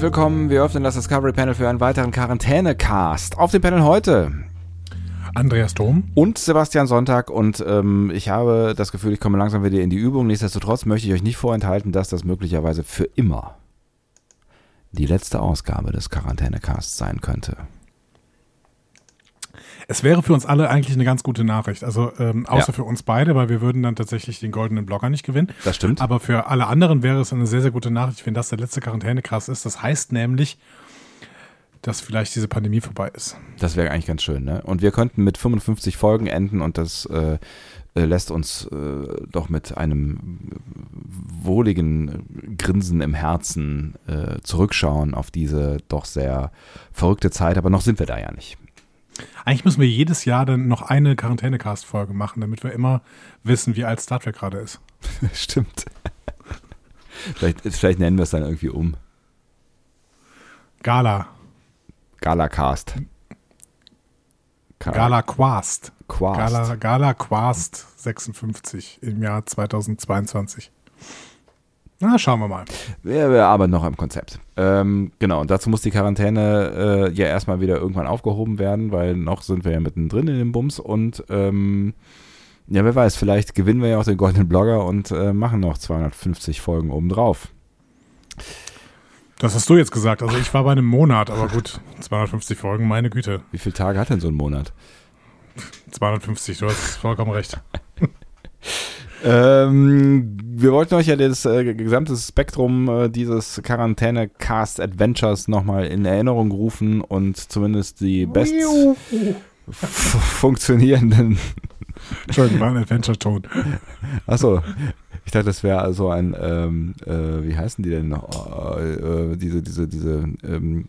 Herzlich willkommen. Wir öffnen das Discovery Panel für einen weiteren Quarantäne-Cast. Auf dem Panel heute Andreas Dom und Sebastian Sonntag. Und ähm, ich habe das Gefühl, ich komme langsam wieder in die Übung. Nichtsdestotrotz möchte ich euch nicht vorenthalten, dass das möglicherweise für immer die letzte Ausgabe des Quarantäne-Casts sein könnte. Es wäre für uns alle eigentlich eine ganz gute Nachricht. Also ähm, außer Ja. für uns beide, weil wir würden dann tatsächlich den goldenen Blogger nicht gewinnen. Das stimmt. Aber für alle anderen wäre es eine sehr, sehr gute Nachricht, wenn das der letzte Quarantänecast ist. Das heißt nämlich, dass vielleicht diese Pandemie vorbei ist. Das wäre eigentlich ganz schön, ne? Und wir könnten mit 55 Folgen enden und das äh, äh, lässt uns äh, doch mit einem wohligen Grinsen im Herzen äh, zurückschauen auf diese doch sehr verrückte Zeit. Aber noch sind wir da ja nicht. Eigentlich müssen wir jedes Jahr dann noch eine Quarantänecast-Folge machen, damit wir immer wissen, wie alt Star Trek gerade ist. Stimmt. vielleicht, vielleicht nennen wir es dann irgendwie um. Gala. Galacast. Gala Quast. Quast. Gala, Gala Quast 56 im Jahr 2022. Na, schauen wir mal. Wir, wir arbeiten noch am Konzept. Ähm, genau, und dazu muss die Quarantäne äh, ja erstmal wieder irgendwann aufgehoben werden, weil noch sind wir ja mittendrin in dem Bums und ähm, ja, wer weiß, vielleicht gewinnen wir ja auch den goldenen Blogger und äh, machen noch 250 Folgen obendrauf. Das hast du jetzt gesagt. Also ich war bei einem Monat, aber gut, 250 Folgen, meine Güte. Wie viele Tage hat denn so ein Monat? 250, du hast vollkommen recht. Ähm, wir wollten euch ja das äh, gesamte Spektrum äh, dieses Quarantäne-Cast Adventures nochmal in Erinnerung rufen und zumindest die best funktionierenden Entschuldigung, war ein Adventure-Ton. Achso, ich dachte, das wäre so ein, ähm, äh, wie heißen die denn noch? Äh, äh, diese, diese, diese, ähm,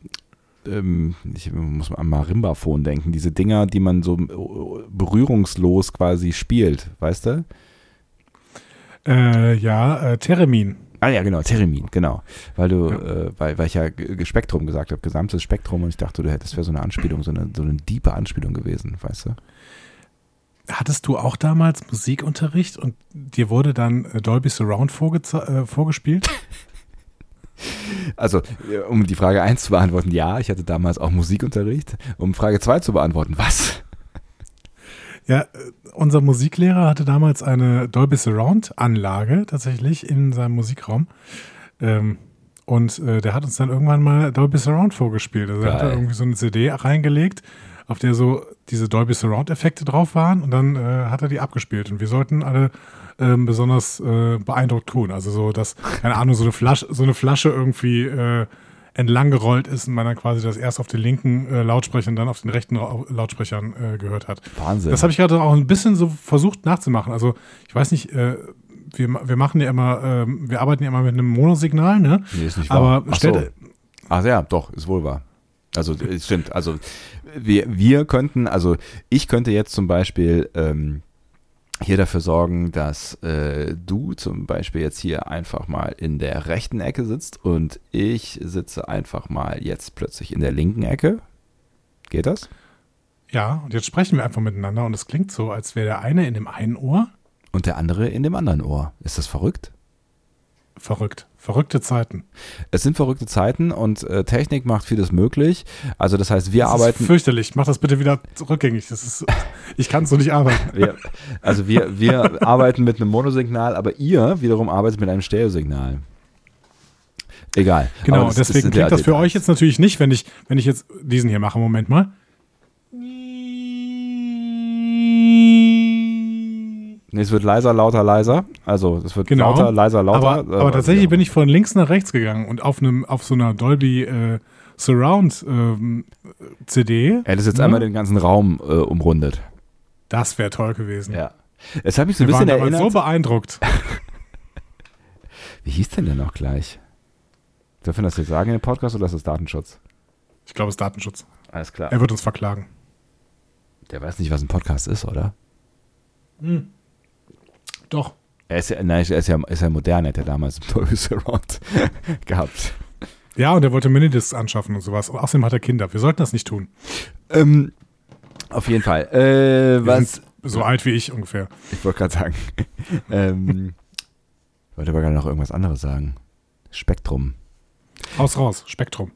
ähm, ich muss mal an Marimbaphon denken, diese Dinger, die man so äh, berührungslos quasi spielt, weißt du? Äh, ja, äh, Theremin. Ah ja, genau, Theremin, genau. Weil du, Ja. äh, weil, weil ich ja Spektrum gesagt habe, gesamtes Spektrum und ich dachte, du hättest, das wäre so eine Anspielung, so eine, so eine diepe Anspielung gewesen, weißt du? Hattest du auch damals Musikunterricht und dir wurde dann äh, Dolby Surround äh, vorgespielt? Also, äh, um die Frage 1 zu beantworten, ja, ich hatte damals auch Musikunterricht. Um Frage 2 zu beantworten, was? Ja, äh, unser Musiklehrer hatte damals eine Dolby Surround Anlage tatsächlich in seinem Musikraum. Ähm, und äh, der hat uns dann irgendwann mal Dolby Surround vorgespielt. Also er hat da Geil. irgendwie so eine CD reingelegt, auf der so diese Dolby Surround Effekte drauf waren und dann äh, hat er die abgespielt und wir sollten alle ähm, besonders äh, beeindruckt tun. Also so, dass, keine Ahnung, so eine Flasche, so eine Flasche irgendwie äh, entlang gerollt ist und man dann quasi das erst auf den linken äh, Lautsprechern, dann auf den rechten Ra Lautsprechern äh, gehört hat. Wahnsinn. Das habe ich gerade auch ein bisschen so versucht nachzumachen. Also ich weiß nicht, äh, wir, wir machen ja immer, ähm, wir arbeiten ja immer mit einem Monosignal, ne? Nee, ist nicht wahr. Aber Ach stellt, so. Ach ja, doch, ist wohl wahr. Also es stimmt. Also wir, wir könnten, also ich könnte jetzt zum Beispiel ähm, hier dafür sorgen, dass äh, du zum Beispiel jetzt hier einfach mal in der rechten Ecke sitzt und ich sitze einfach mal jetzt plötzlich in der linken Ecke. Geht das? ja, und jetzt sprechen wir einfach miteinander und es klingt so, als wäre der eine in dem einen Ohr Und der andere in dem anderen Ohr. Ist das verrückt? Verrückt. Verrückte Zeiten. Es sind verrückte Zeiten und äh, Technik macht vieles möglich. Also das heißt, wir Das arbeiten. ist fürchterlich. Mach das bitte wieder rückgängig. Das ist, ich kann so nicht arbeiten. Wir, also wir, wir arbeiten mit einem Monosignal, aber ihr wiederum arbeitet mit einem Stereosignal. Egal. Genau, das- das deswegen ja klingt das für euch jetzt natürlich nicht, wenn ich, wenn ich jetzt diesen hier mache. Moment mal. Nee, es wird leiser, lauter, leiser. Also es wird Genau. lauter, leiser, lauter. Aber, aber tatsächlich bin ich von links nach rechts gegangen und auf einem auf so einer Dolby äh, Surround ähm, CD. Er hätte jetzt ne? einmal den ganzen Raum äh, umrundet. Das wäre toll gewesen. Ja. Es hat mich so ein Wir waren bisschen damals erinnert. so beeindruckt. Wie hieß denn der noch gleich? Dürfen wir das jetzt sagen in dem Podcast oder ist das Datenschutz? Ich glaube, es ist Datenschutz. Alles klar. Er wird uns verklagen. Der weiß nicht, was ein Podcast ist, oder? Doch. Er ist ja, nein, er ist ja, ist ja modern, hat er damals Dolby Surround gehabt. Ja, und er wollte Minidiscs anschaffen und sowas. Und außerdem hat er Kinder. Wir sollten das nicht tun. Ähm, auf jeden Fall. Äh, was, so alt wie ich ungefähr. ich wollte gerade sagen. ähm, ich wollte aber gerade noch irgendwas anderes sagen. Spektrum. Raus, raus. Spektrum.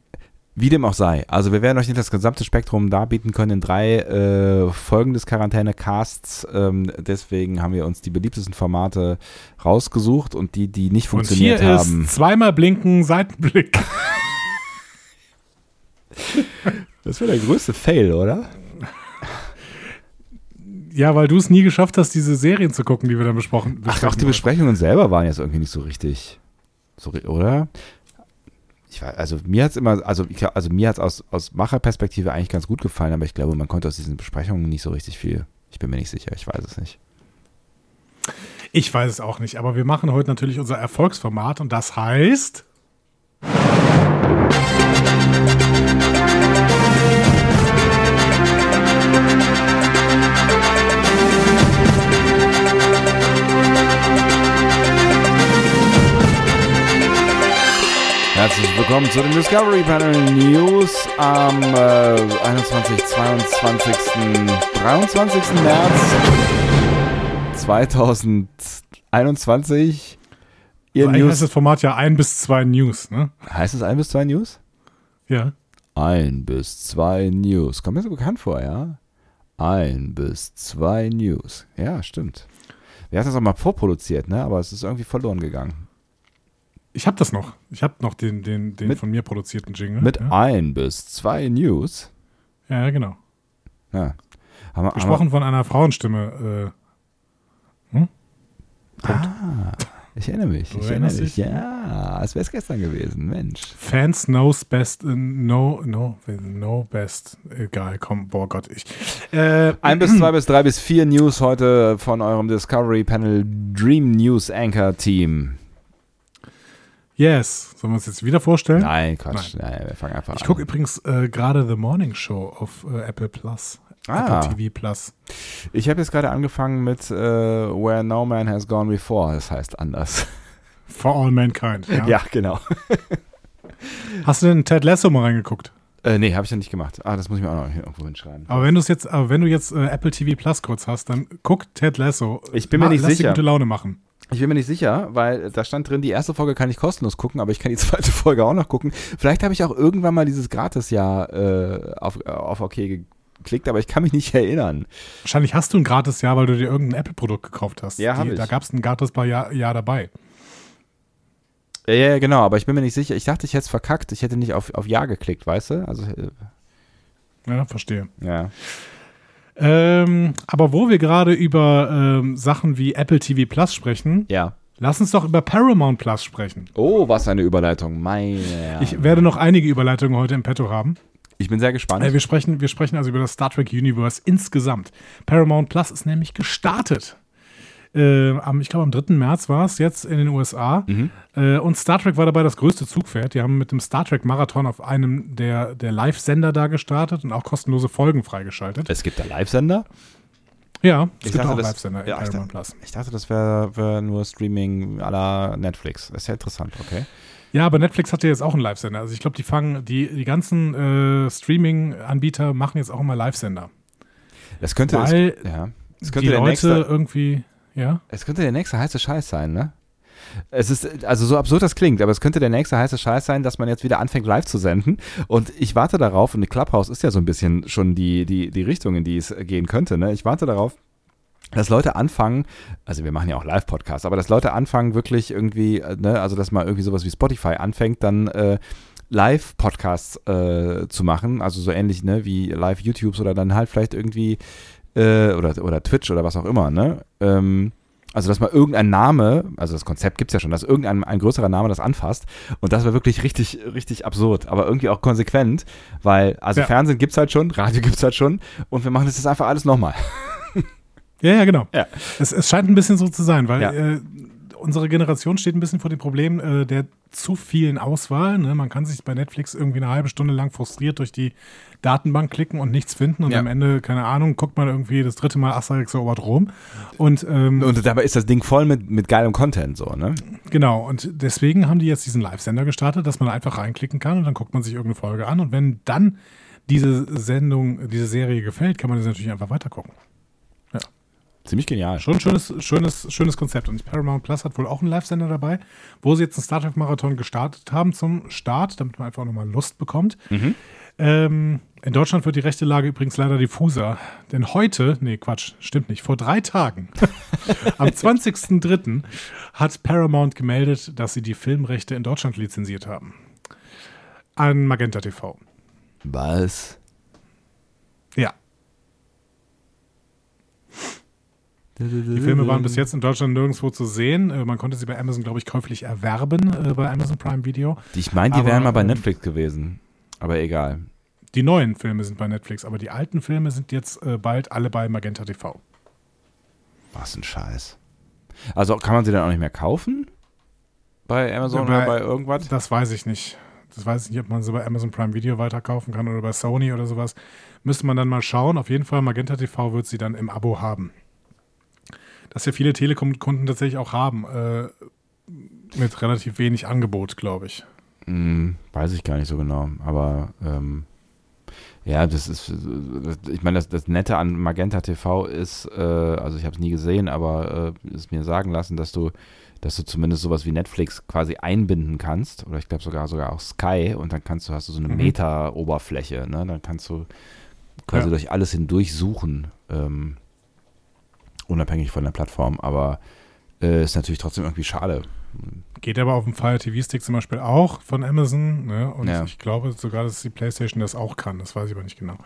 Wie dem auch sei. Also wir werden euch nicht das gesamte Spektrum darbieten können in drei äh, Folgen des Quarantäne-Casts. Ähm, deswegen haben wir uns die beliebtesten Formate rausgesucht und die, die nicht Und hier funktioniert haben. ist zweimal blinken, Seitenblick. Das wäre der größte Fail, oder? Ja, weil du es nie geschafft hast, diese Serien zu gucken, die wir dann besprochen Ach, auch die. Besprechungen selber waren jetzt irgendwie nicht so richtig. So, oder? Ich weiß, also mir hat es immer, also, ich, also mir hat es aus, aus Macherperspektive eigentlich ganz gut gefallen, aber ich glaube, man konnte aus diesen Besprechungen nicht so richtig viel. Ich bin mir nicht sicher, ich weiß es nicht. Ich weiß es auch nicht, aber wir machen heute natürlich unser Erfolgsformat und das heißt. Willkommen zu den Discovery Panel News am äh, 21, 22, 23. März 2021. Ihr heißt News. das Format ja ein bis zwei News, ne? Heißt es ein bis zwei News? Ja. Ein bis zwei News. Kommt mir so bekannt vor, ja? Ein bis zwei News. Ja, stimmt. Wir hatten das auch mal vorproduziert, ne? Aber es ist irgendwie verloren gegangen. Ich habe das noch. Ich habe noch den, den, den Mit- von mir produzierten Jingle. Mit ja. ein bis zwei News. ja, genau. Ja. Haben wir, Gesprochen von einer Frauenstimme. Äh, Haben wir, ah, ich erinnere mich. Du Ich erinnere mich. dich? Ja, als wäre es gestern gewesen. Mensch. Fans knows best. Äh, no, no, no best. Egal, komm, boah Gott, ich. Äh, Ein bis zwei bis drei bis vier News heute von eurem Discovery Panel Dream News Anchor Team. Yes. Sollen wir uns jetzt wieder vorstellen? Nein, Quatsch. Nein, wir fangen einfach Ich an. gucke übrigens äh, gerade The Morning Show auf äh, Apple Plus. Ah. Apple TV Plus. Ich habe jetzt gerade angefangen mit äh, Where No Man Has Gone Before. Das heißt anders. For All Mankind. Ja. Ja, genau. Hast du denn Ted Lasso mal reingeguckt? Äh, nee, habe ich ja nicht gemacht. Ah, das muss ich mir auch noch irgendwo hinschreiben. Aber wenn jetzt, aber wenn du jetzt äh, Apple TV Plus kurz hast, dann guck Ted Lasso. Ich bin mir nicht lass sicher. dir gute Laune machen. Ich bin mir nicht sicher, weil da stand drin, die erste Folge kann ich kostenlos gucken, aber ich kann die zweite Folge auch noch gucken. Vielleicht habe ich auch irgendwann mal dieses Gratisjahr äh, auf, auf OK geklickt, aber ich kann mich nicht erinnern. Wahrscheinlich hast du ein Gratis-Jahr, weil du dir irgendein Apple-Produkt gekauft hast. Ja, hab Die- ich. Da gab es ein Gratis-Jahr Jahr dabei. Ja, ja, ja, genau, aber ich bin mir nicht sicher. Ich dachte, ich hätte es verkackt. Ich hätte nicht auf, auf Ja geklickt, weißt du? Also, äh, Ja, verstehe. ja. Ähm, aber wo wir gerade über ähm, Sachen wie Apple TV Plus sprechen, Ja. lass uns doch über Paramount Plus sprechen. Oh, was eine Überleitung. Meine. Ich werde noch einige Überleitungen heute im Petto haben. ich bin sehr gespannt. Äh, wir, sprechen, wir sprechen also über das Star Trek Universe insgesamt. Paramount Plus ist nämlich gestartet. Äh, am, ich glaube, am 3. März war es jetzt in den USA. Mhm. Äh, und Star Trek war dabei das größte Zugpferd. Die haben mit dem Star Trek Marathon auf einem der, der Live-Sender da gestartet und auch kostenlose Folgen freigeschaltet. es gibt da Live-Sender? Ja, es Ich gibt dachte, auch das- Live-Sender in ja, ich Paramount Plus. Ich dachte, das wäre wär nur Streaming à la Netflix. Das ist ja interessant, okay. Ja, aber Netflix hat ja jetzt auch einen Live-Sender. Also ich glaube, die fangen, die, die ganzen äh, Streaming-Anbieter machen jetzt auch immer Live-Sender. Das könnte, Weil es, ja. Die könnte der Leute nächste, irgendwie, ja. Es könnte der nächste heiße Scheiß sein, ne? Es ist, also so absurd das klingt, aber es könnte der nächste heiße Scheiß sein, dass man jetzt wieder anfängt live zu senden. Und ich warte darauf, und Clubhouse ist ja so ein bisschen schon die, die, die Richtung, in die es gehen könnte, ne? Ich warte darauf, dass Leute anfangen, also wir machen ja auch Live-Podcasts, aber dass Leute anfangen wirklich irgendwie, äh, ne, also dass mal irgendwie sowas wie Spotify anfängt, dann äh, Live-Podcasts äh, zu machen, also so ähnlich, ne, wie Live-YouTubes oder dann halt vielleicht irgendwie äh, oder, oder Twitch oder was auch immer, ne? Ähm, also, dass mal irgendein Name, also das Konzept gibt es ja schon, dass irgendein ein größerer Name das anfasst. Und das wäre wirklich richtig, richtig absurd, aber irgendwie auch konsequent, weil, also Ja. Fernsehen gibt es halt schon, Radio gibt es halt schon und wir machen das jetzt einfach alles nochmal. Ja, ja, genau. Ja. Es, es scheint ein bisschen so zu sein, weil Ja. äh, unsere Generation steht ein bisschen vor dem Problem äh, der zu vielen Auswahl. Ne? Man kann sich bei Netflix irgendwie eine halbe Stunde lang frustriert durch die Datenbank klicken und nichts finden und Ja. am Ende, keine Ahnung, guckt man irgendwie das dritte Mal Asterix erobert Rom. Und, ähm, Und dabei ist das Ding voll mit, mit geilem Content, so, ne? Genau, und deswegen haben die jetzt diesen Live-Sender gestartet, dass man einfach reinklicken kann und dann guckt man sich irgendeine Folge an. Und wenn dann diese Sendung, diese Serie gefällt, kann man das natürlich einfach weitergucken. Ziemlich genial. Schon ein schönes, schönes, schönes Konzept. Und Paramount Plus hat wohl auch einen Live-Sender dabei, wo sie jetzt einen Star Trek-Marathon gestartet haben zum Start, damit man einfach nochmal Lust bekommt. Ähm, in Deutschland wird die rechte Lage übrigens leider diffuser. Denn heute, nee, Quatsch, stimmt nicht, vor drei Tagen, am 20.03. hat Paramount gemeldet, dass sie die Filmrechte in Deutschland lizenziert haben. An Magenta TV. Was? Ja. Die Filme waren bis jetzt in Deutschland nirgendwo zu sehen. Äh, Man konnte sie bei Amazon, glaube ich, käuflich erwerben, äh, bei Amazon Prime Video. Ich meine, die Aber, wären mal bei ähm, Netflix gewesen. Aber egal. Die neuen Filme sind bei Netflix, aber die alten Filme sind jetzt äh, bald alle bei Magenta TV. Was ein Scheiß. Also kann man sie dann auch nicht mehr kaufen? Bei Amazon Ja, oder bei- bei irgendwas? Das weiß ich nicht. Das weiß ich nicht, ob man sie bei Amazon Prime Video weiterkaufen kann oder bei Sony oder sowas. Müsste man dann mal schauen. Auf jeden Fall, Magenta TV wird sie dann im Abo haben. Das ja viele Telekom-Kunden tatsächlich auch haben. Äh, mit relativ wenig Angebot, glaube ich. Hm, weiß ich gar nicht so genau. Aber ähm, ja, das ist, ich meine, das, das Nette an Magenta TV ist, äh, also ich habe es nie gesehen, aber äh, ist mir sagen lassen, dass du, dass du zumindest sowas wie Netflix quasi einbinden kannst, oder ich glaube sogar sogar auch Sky, und dann kannst du, hast du so eine Mhm. Meta-Oberfläche, ne? Dann kannst du quasi Ja. durch alles hindurch suchen, ähm, unabhängig von der Plattform, aber äh, ist natürlich trotzdem irgendwie schade. Geht aber auf dem Fire TV Stick zum Beispiel auch von Amazon. Ne? Und Ja. ich glaube sogar, dass die PlayStation das auch kann. Das weiß ich aber nicht genau.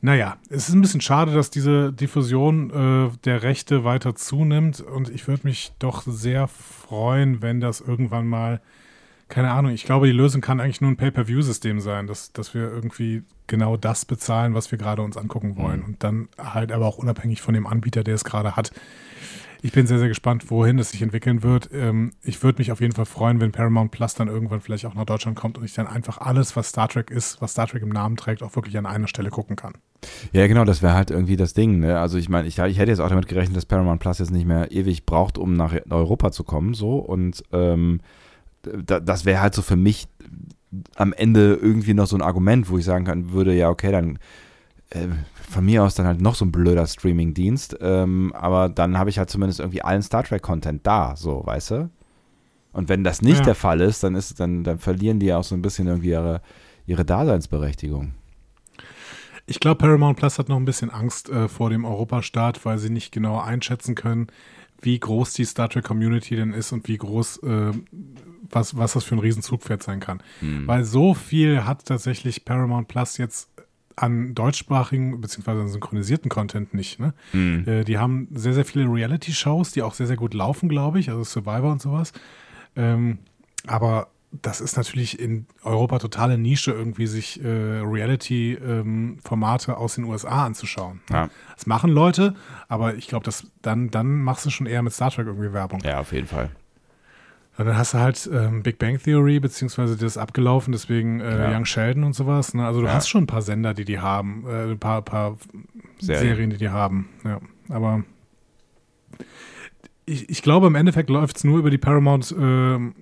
Naja, es ist ein bisschen schade, dass diese Diffusion äh, der Rechte weiter zunimmt. Und ich würde mich doch sehr freuen, wenn das irgendwann mal, keine Ahnung, ich glaube, die Lösung kann eigentlich nur ein Pay-Per-View-System sein, dass, dass wir irgendwie genau das bezahlen, was wir gerade uns angucken wollen. Mhm. Und dann halt aber auch unabhängig von dem Anbieter, der es gerade hat. Ich bin sehr, sehr gespannt, wohin es sich entwickeln wird. Ähm, ich würde mich auf jeden Fall freuen, wenn Paramount Plus dann irgendwann vielleicht auch nach Deutschland kommt und ich dann einfach alles, was Star Trek ist, was Star Trek im Namen trägt, auch wirklich an einer Stelle gucken kann. Ja, genau, das wäre halt irgendwie das Ding. Ne? Also ich meine, ich, ich hätte jetzt auch damit gerechnet, dass Paramount Plus jetzt nicht mehr ewig braucht, um nach Europa zu kommen, so und ähm, das wäre halt so für mich am Ende irgendwie noch so ein Argument, wo ich sagen kann, würde ja okay, dann äh, von mir aus dann halt noch so ein blöder Streaming-Dienst, ähm, aber dann habe ich halt zumindest irgendwie allen Star Trek-Content da, so, weißt du? Und wenn das nicht Ja. der Fall ist, dann ist dann, dann verlieren die ja auch so ein bisschen irgendwie ihre, ihre Daseinsberechtigung. Ich glaube, Paramount Plus hat noch ein bisschen Angst äh, vor dem Europastart, weil sie nicht genau einschätzen können, wie groß die Star Trek Community denn ist und wie groß, äh, was, was das für ein Riesenzugpferd sein kann. Weil so viel hat tatsächlich Paramount Plus jetzt an deutschsprachigen beziehungsweise an synchronisierten Content nicht. Ne? Äh, die haben sehr, sehr viele Reality-Shows, die auch sehr, sehr gut laufen, glaube ich, also Survivor und sowas. Ähm, aber das ist natürlich in Europa totale Nische, irgendwie sich äh, Reality-Formate aus den USA anzuschauen. Ja. Das machen Leute, aber ich glaube, dass dann, dann machst du schon eher mit Star Trek irgendwie Werbung. Ja, auf jeden Fall. Und dann hast du halt ähm, Big Bang Theory, beziehungsweise das ist abgelaufen, deswegen äh, Ja. Young Sheldon und sowas. Ne? Also du Ja. hast schon ein paar Sender, die die haben, äh, ein paar, paar Serien. Serien. die die haben. Ja, aber ich, ich glaube, im Endeffekt läuft es nur über die Paramount ähm,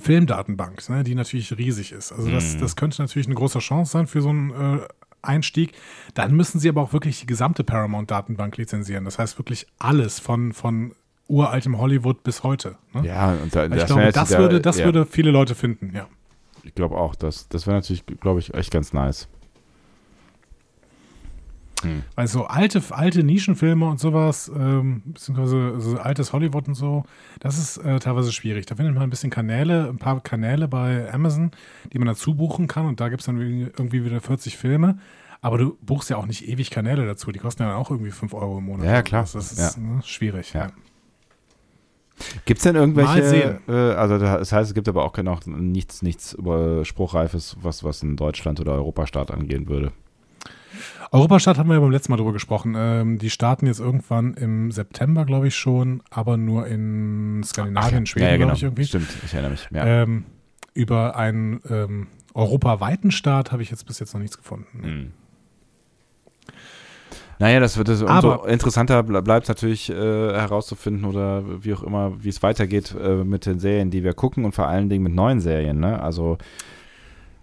Filmdatenbank, ne? die natürlich riesig ist. Also das, Mhm. das könnte natürlich eine große Chance sein für so einen äh, Einstieg. Dann müssen sie aber auch wirklich die gesamte Paramount-Datenbank lizenzieren. Das heißt wirklich alles von, von uraltem Hollywood bis heute. Ne? Ja, und da, ich das glaube, das, würde, das ja, würde viele Leute finden, ja. Ich glaube auch, das, das wäre natürlich, glaube ich, echt ganz nice. Weil so alte, alte Nischenfilme und sowas, ähm, beziehungsweise so altes Hollywood und so, das ist äh, teilweise schwierig. Da findet man ein bisschen Kanäle, ein paar Kanäle bei Amazon, die man dazu buchen kann und da gibt es dann irgendwie wieder 40 Filme. Aber du buchst ja auch nicht ewig Kanäle dazu. Die kosten ja dann auch irgendwie 5 Euro im Monat. Ja, ja, klar. Das ist ne, schwierig. Ja. Ja. Gibt es denn irgendwelche, äh, also das heißt, es gibt aber auch noch nichts, nichts über Spruchreifes, was, was einen Deutschland- oder Europastart angehen würde. Europastadt haben wir ja beim letzten Mal drüber gesprochen. Ähm, die starten jetzt irgendwann im September, glaube ich schon, aber nur in Skandinavien, Ach, Schweden, ja, ja, glaube genau. ich irgendwie. Stimmt, ich erinnere mich. Ja. Ähm, über einen ähm, europaweiten Start habe ich jetzt bis jetzt noch nichts gefunden. Hm. Naja, das wird es umso Aber- interessanter ble- bleibt natürlich äh, herauszufinden oder wie auch immer, wie es weitergeht äh, mit den Serien, die wir gucken und vor allen Dingen mit neuen Serien. Ne? Also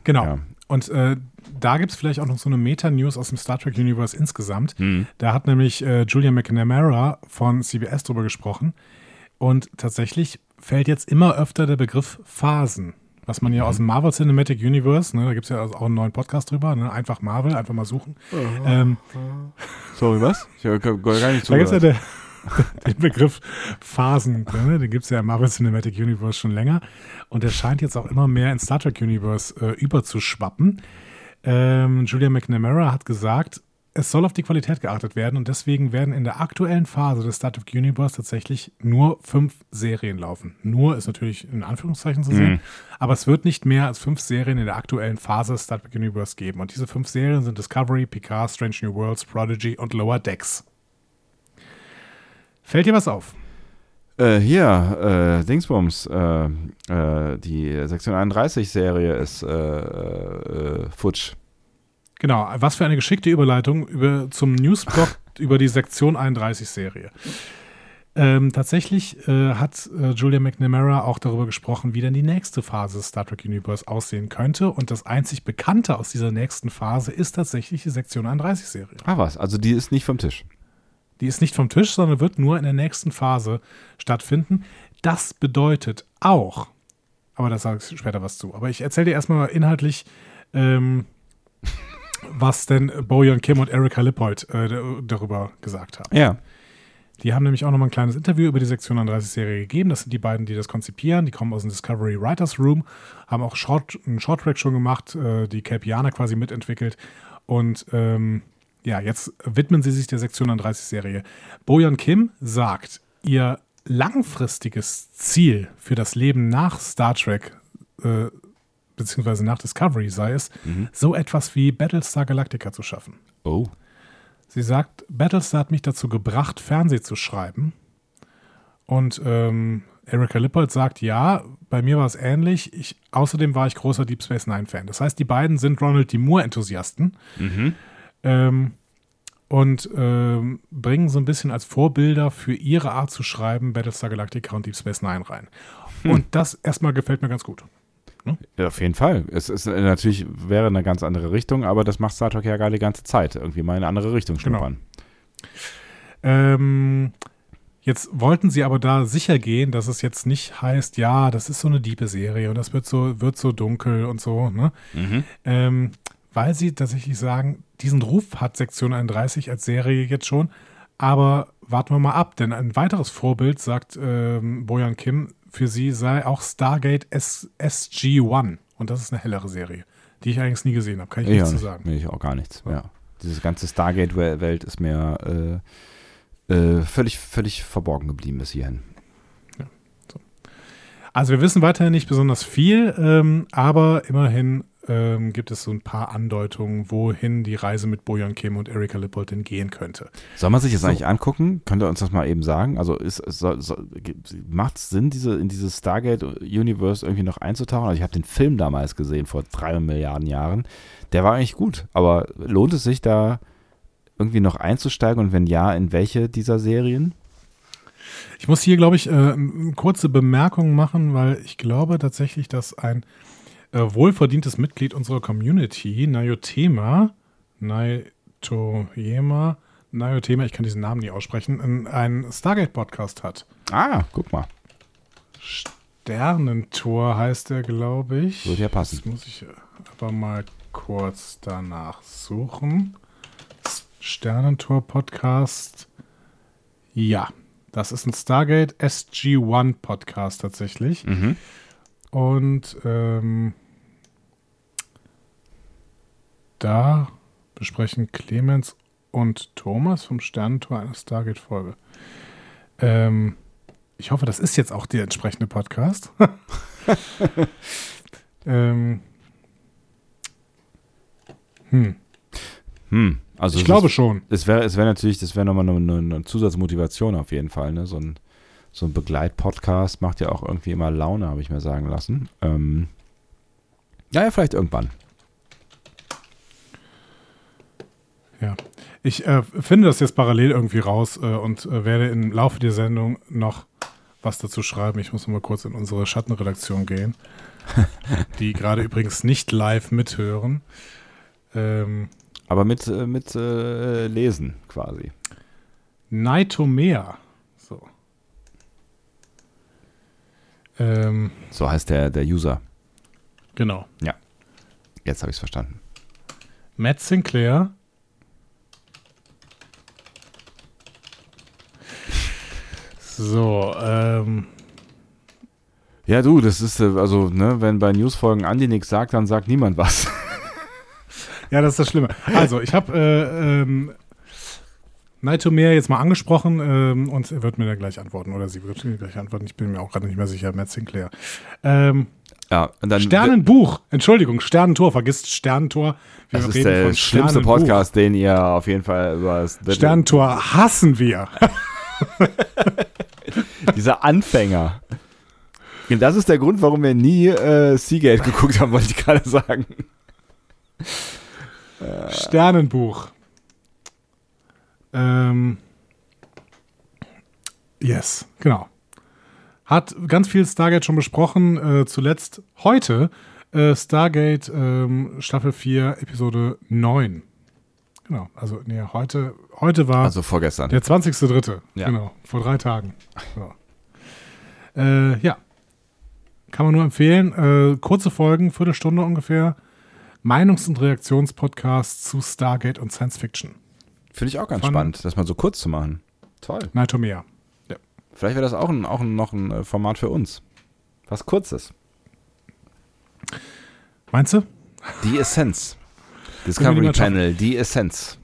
Genau. Ja. Und äh, da gibt es vielleicht auch noch so eine Meta-News aus dem Star Trek Universe insgesamt. hm. Da hat nämlich äh, Julia McNamara von CBS drüber gesprochen. Und tatsächlich fällt jetzt immer öfter der Begriff Phasen. Was man ja aus dem Marvel Cinematic Universe, ne, da gibt es ja also auch einen neuen Podcast drüber, ne, einfach Marvel, einfach mal suchen. Ähm, sorry, was? Ich habe gar nicht da gibt es ja zugehört. der, den Begriff Phasen, ne, den gibt es ja im Marvel Cinematic Universe schon länger. Und der scheint jetzt auch immer mehr in Star Trek Universe äh, überzuschwappen. Ähm, Julia McNamara hat gesagt, es soll auf die Qualität geachtet werden und deswegen werden in der aktuellen Phase des Star Trek Universe tatsächlich nur fünf Serien laufen. Nur ist natürlich in Anführungszeichen zu sehen, Mhm. aber es wird nicht mehr als fünf Serien in der aktuellen Phase des Star Trek Universe geben. Und diese fünf Serien sind Discovery, Picard, Strange New Worlds, Prodigy und Lower Decks. Fällt dir was auf? Äh, hier, äh, Dingsbums, äh, äh, die Sektion 31-Serie ist äh, äh, futsch. Genau, was für eine geschickte Überleitung über, zum Newsblog über die Sektion 31-Serie. Ähm, tatsächlich äh, hat äh, Julia McNamara auch darüber gesprochen, wie denn die nächste Phase Star Trek Universe aussehen könnte. Und das einzig Bekannte aus dieser nächsten Phase ist tatsächlich die Sektion 31-Serie. Ah, was? Also die ist nicht vom Tisch. Die ist nicht vom Tisch, sondern wird nur in der nächsten Phase stattfinden. Das bedeutet auch, aber da sage ich später was zu. Aber ich erzähle dir erstmal inhaltlich, ähm, was denn Bojan Kim und Erika Lippold äh, darüber gesagt haben. Ja. Die haben nämlich auch nochmal ein kleines Interview über die Sektion 31-Serie gegeben. Das sind die beiden, die das konzipieren. Die kommen aus dem Discovery Writers Room, haben auch Short, einen Shorttrack schon gemacht, äh, die Capiana quasi mitentwickelt. Und ähm, ja, jetzt widmen sie sich der Sektion 31-Serie. Bojan Kim sagt, ihr langfristiges Ziel für das Leben nach Star Trek, äh, beziehungsweise nach Discovery sei es, so etwas wie Battlestar Galactica zu schaffen. Oh. Sie sagt, Battlestar hat mich dazu gebracht, Fernseh zu schreiben. Und ähm, Erika Lippold sagt, ja, bei mir war es ähnlich. Ich, außerdem war ich großer Deep Space Nine-Fan. Das heißt, die beiden sind Ronald D. Moore-Enthusiasten ähm, und ähm, bringen so ein bisschen als Vorbilder für ihre Art zu schreiben Battlestar Galactica und Deep Space Nine rein. Und das erstmal gefällt mir ganz gut. Ja, auf jeden Fall. Es ist äh, natürlich wäre eine ganz andere Richtung, aber das macht Star Trek ja gerade die ganze Zeit. Irgendwie mal in eine andere Richtung Genau. schnuppern. Ähm, jetzt wollten sie aber da sicher gehen, dass es jetzt nicht heißt, ja, das ist so eine diepe Serie und das wird so, wird so dunkel und so, ne? Ähm, weil sie tatsächlich sagen, diesen Ruf hat Sektion 31 als Serie jetzt schon, aber warten wir mal ab, denn ein weiteres Vorbild, sagt ähm, Bojan Kim, für sie sei auch Stargate S SG-1 und das ist eine hellere Serie, die ich eigentlich nie gesehen habe, kann ich Ja, nichts zu sagen. nee, ich auch gar nichts. Ja. Ja. Diese ganze Stargate-Welt ist mir äh, äh, völlig, völlig verborgen geblieben bis hierhin. Also wir wissen weiterhin nicht besonders viel, ähm, aber immerhin ähm, gibt es so ein paar Andeutungen, wohin die Reise mit Bojan Kim und Erika Lippold denn gehen könnte. Soll man sich das So. eigentlich angucken? Könnt ihr uns das mal eben sagen? Also ist, macht es Sinn, diese, in dieses Stargate-Universe irgendwie noch einzutauchen? Also ich habe den Film damals gesehen, vor drei Milliarden Jahren. Der war eigentlich gut, aber lohnt es sich da irgendwie noch einzusteigen und wenn ja, in welche dieser Serien? Ich muss hier, glaube ich, äh, kurze Bemerkung machen, weil ich glaube tatsächlich, dass ein äh, wohlverdientes Mitglied unserer Community, Nayotema, Nayotoyema, Nayotema, ich kann diesen Namen nie aussprechen, ein- einen Stargate-Podcast hat. Ah, guck mal. Sternentor heißt er, glaube ich. Würde ja passen. Das muss ich aber mal kurz danach suchen. Sternentor-Podcast. Ja, das ist ein Stargate SG-1 Podcast tatsächlich. Mhm. Und ähm, da besprechen Clemens und Thomas vom Sternentor eine Stargate-Folge. Ähm, ich hoffe, das ist jetzt auch der entsprechende Podcast. ähm, hm. Hm. Also ich glaube ist, schon. Es wäre es wär natürlich, das wäre nochmal eine, eine, eine Zusatzmotivation auf jeden Fall. Ne? So ein, so ein Begleitpodcast macht ja auch irgendwie immer Laune, habe ich mir sagen lassen. Ähm, naja, vielleicht irgendwann. Ja. Ich äh, finde das jetzt parallel irgendwie raus äh, und äh, werde im Laufe der Sendung noch was dazu schreiben. Ich muss mal kurz in unsere Schattenredaktion gehen, die gerade übrigens nicht live mithören. Ähm, Aber mit, äh, mit äh, Lesen quasi. Nightomea. So. Ähm, So heißt der, der User. genau. Jetzt habe ich es verstanden. Matt Sinclair. So, ähm, Ja, du, das ist, äh, also, ne, wenn bei Newsfolgen Andi nichts sagt, dann sagt niemand was. ja, das ist das Schlimme. Also, ich habe äh, ähm, Nightomare jetzt mal angesprochen ähm, und er wird mir da gleich antworten oder sie wird mir gleich antworten. Ich bin mir auch gerade nicht mehr sicher, Matt Sinclair. Ähm, Ja, und dann. Sternenbuch, Entschuldigung, Sternentor, vergisst Sternentor. Wir Das ist der schlimmste. Podcast, den ihr auf jeden Fall über das, Sternentor hassen wir. dieser Anfänger. Und das ist der Grund, warum wir nie äh, Seagate geguckt haben, wollte ich gerade sagen. Sternenbuch. Ähm, yes, genau. Hat ganz viel Stargate schon besprochen. Äh, zuletzt heute äh, Stargate ähm, Staffel 4, Episode 9. Genau, also nee, heute, heute war Also vorgestern. der 20.3. Ja. Genau, vor drei Tagen. So. Äh, ja. Kann man nur empfehlen. Äh, kurze Folgen, Viertelstunde ungefähr. Meinungs- und Reaktionspodcast zu Stargate und Science Fiction. Finde ich auch ganz spannend, das mal so kurz zu machen. Toll. Nightomea. Vielleicht wäre das auch, ein, auch noch ein äh, Format für uns. Was kurzes. Meinst du? Die Essenz. Discovery. Panel, die Essenz.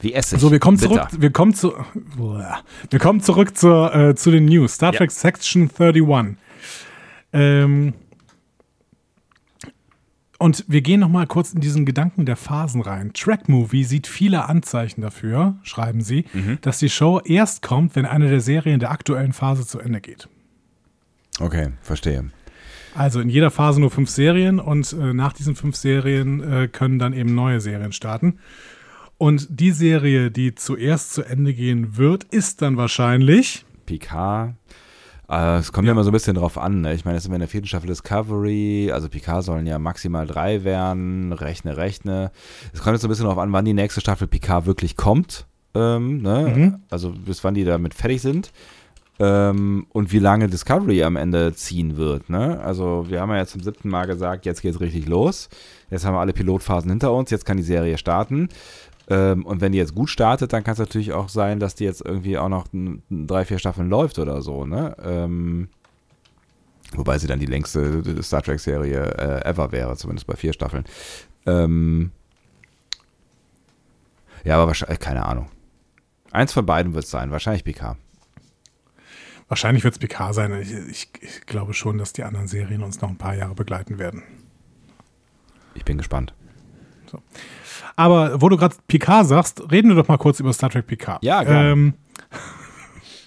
Wie Essig. So, wir kommen Bitter. zurück. Wir kommen zu. Wir kommen zurück zur, äh, zu den News. Star Ja. Trek Section 31. Ähm, und wir gehen noch mal kurz in diesen Gedanken der Phasen rein. Track Movie sieht viele Anzeichen dafür, schreiben sie, Mhm. dass die Show erst kommt, wenn eine der Serien der aktuellen Phase zu Ende geht. Okay, verstehe. Also in jeder Phase nur fünf Serien und äh, nach diesen fünf Serien äh, können dann eben neue Serien starten. Und die Serie, die zuerst zu Ende gehen wird, ist dann wahrscheinlich. Picard. Äh, es kommt ja. immer so ein bisschen drauf an. Ne? Ich meine, jetzt sind wir in der vierten Staffel Discovery. Also Picard sollen ja maximal drei werden. Rechne, rechne. Es kommt jetzt so ein bisschen drauf an, wann die nächste Staffel Picard wirklich kommt. Ähm, ne? Mhm. Also bis wann die damit fertig sind. Ähm, und wie lange Discovery am Ende ziehen wird. Ne? Also wir haben ja jetzt zum siebten Mal gesagt, jetzt geht's richtig los. Jetzt haben wir alle Pilotphasen hinter uns. Jetzt kann die Serie starten. Ähm, und wenn die jetzt gut startet, dann kann es natürlich auch sein, dass die jetzt irgendwie auch noch n- n- drei, vier Staffeln läuft oder so, ne? Ähm, wobei sie dann die längste Star Trek-Serie äh, ever wäre, zumindest bei vier Staffeln. Ähm, ja, aber wahrscheinlich, keine Ahnung. Eins von beiden wird es sein, wahrscheinlich PK. Wahrscheinlich wird es PK sein. Ich, ich, ich glaube schon, dass die anderen Serien uns noch ein paar Jahre begleiten werden. Ich bin gespannt. Aber wo du gerade PK sagst, reden wir doch mal kurz über Star Trek PK. Ja, gerne. Ähm,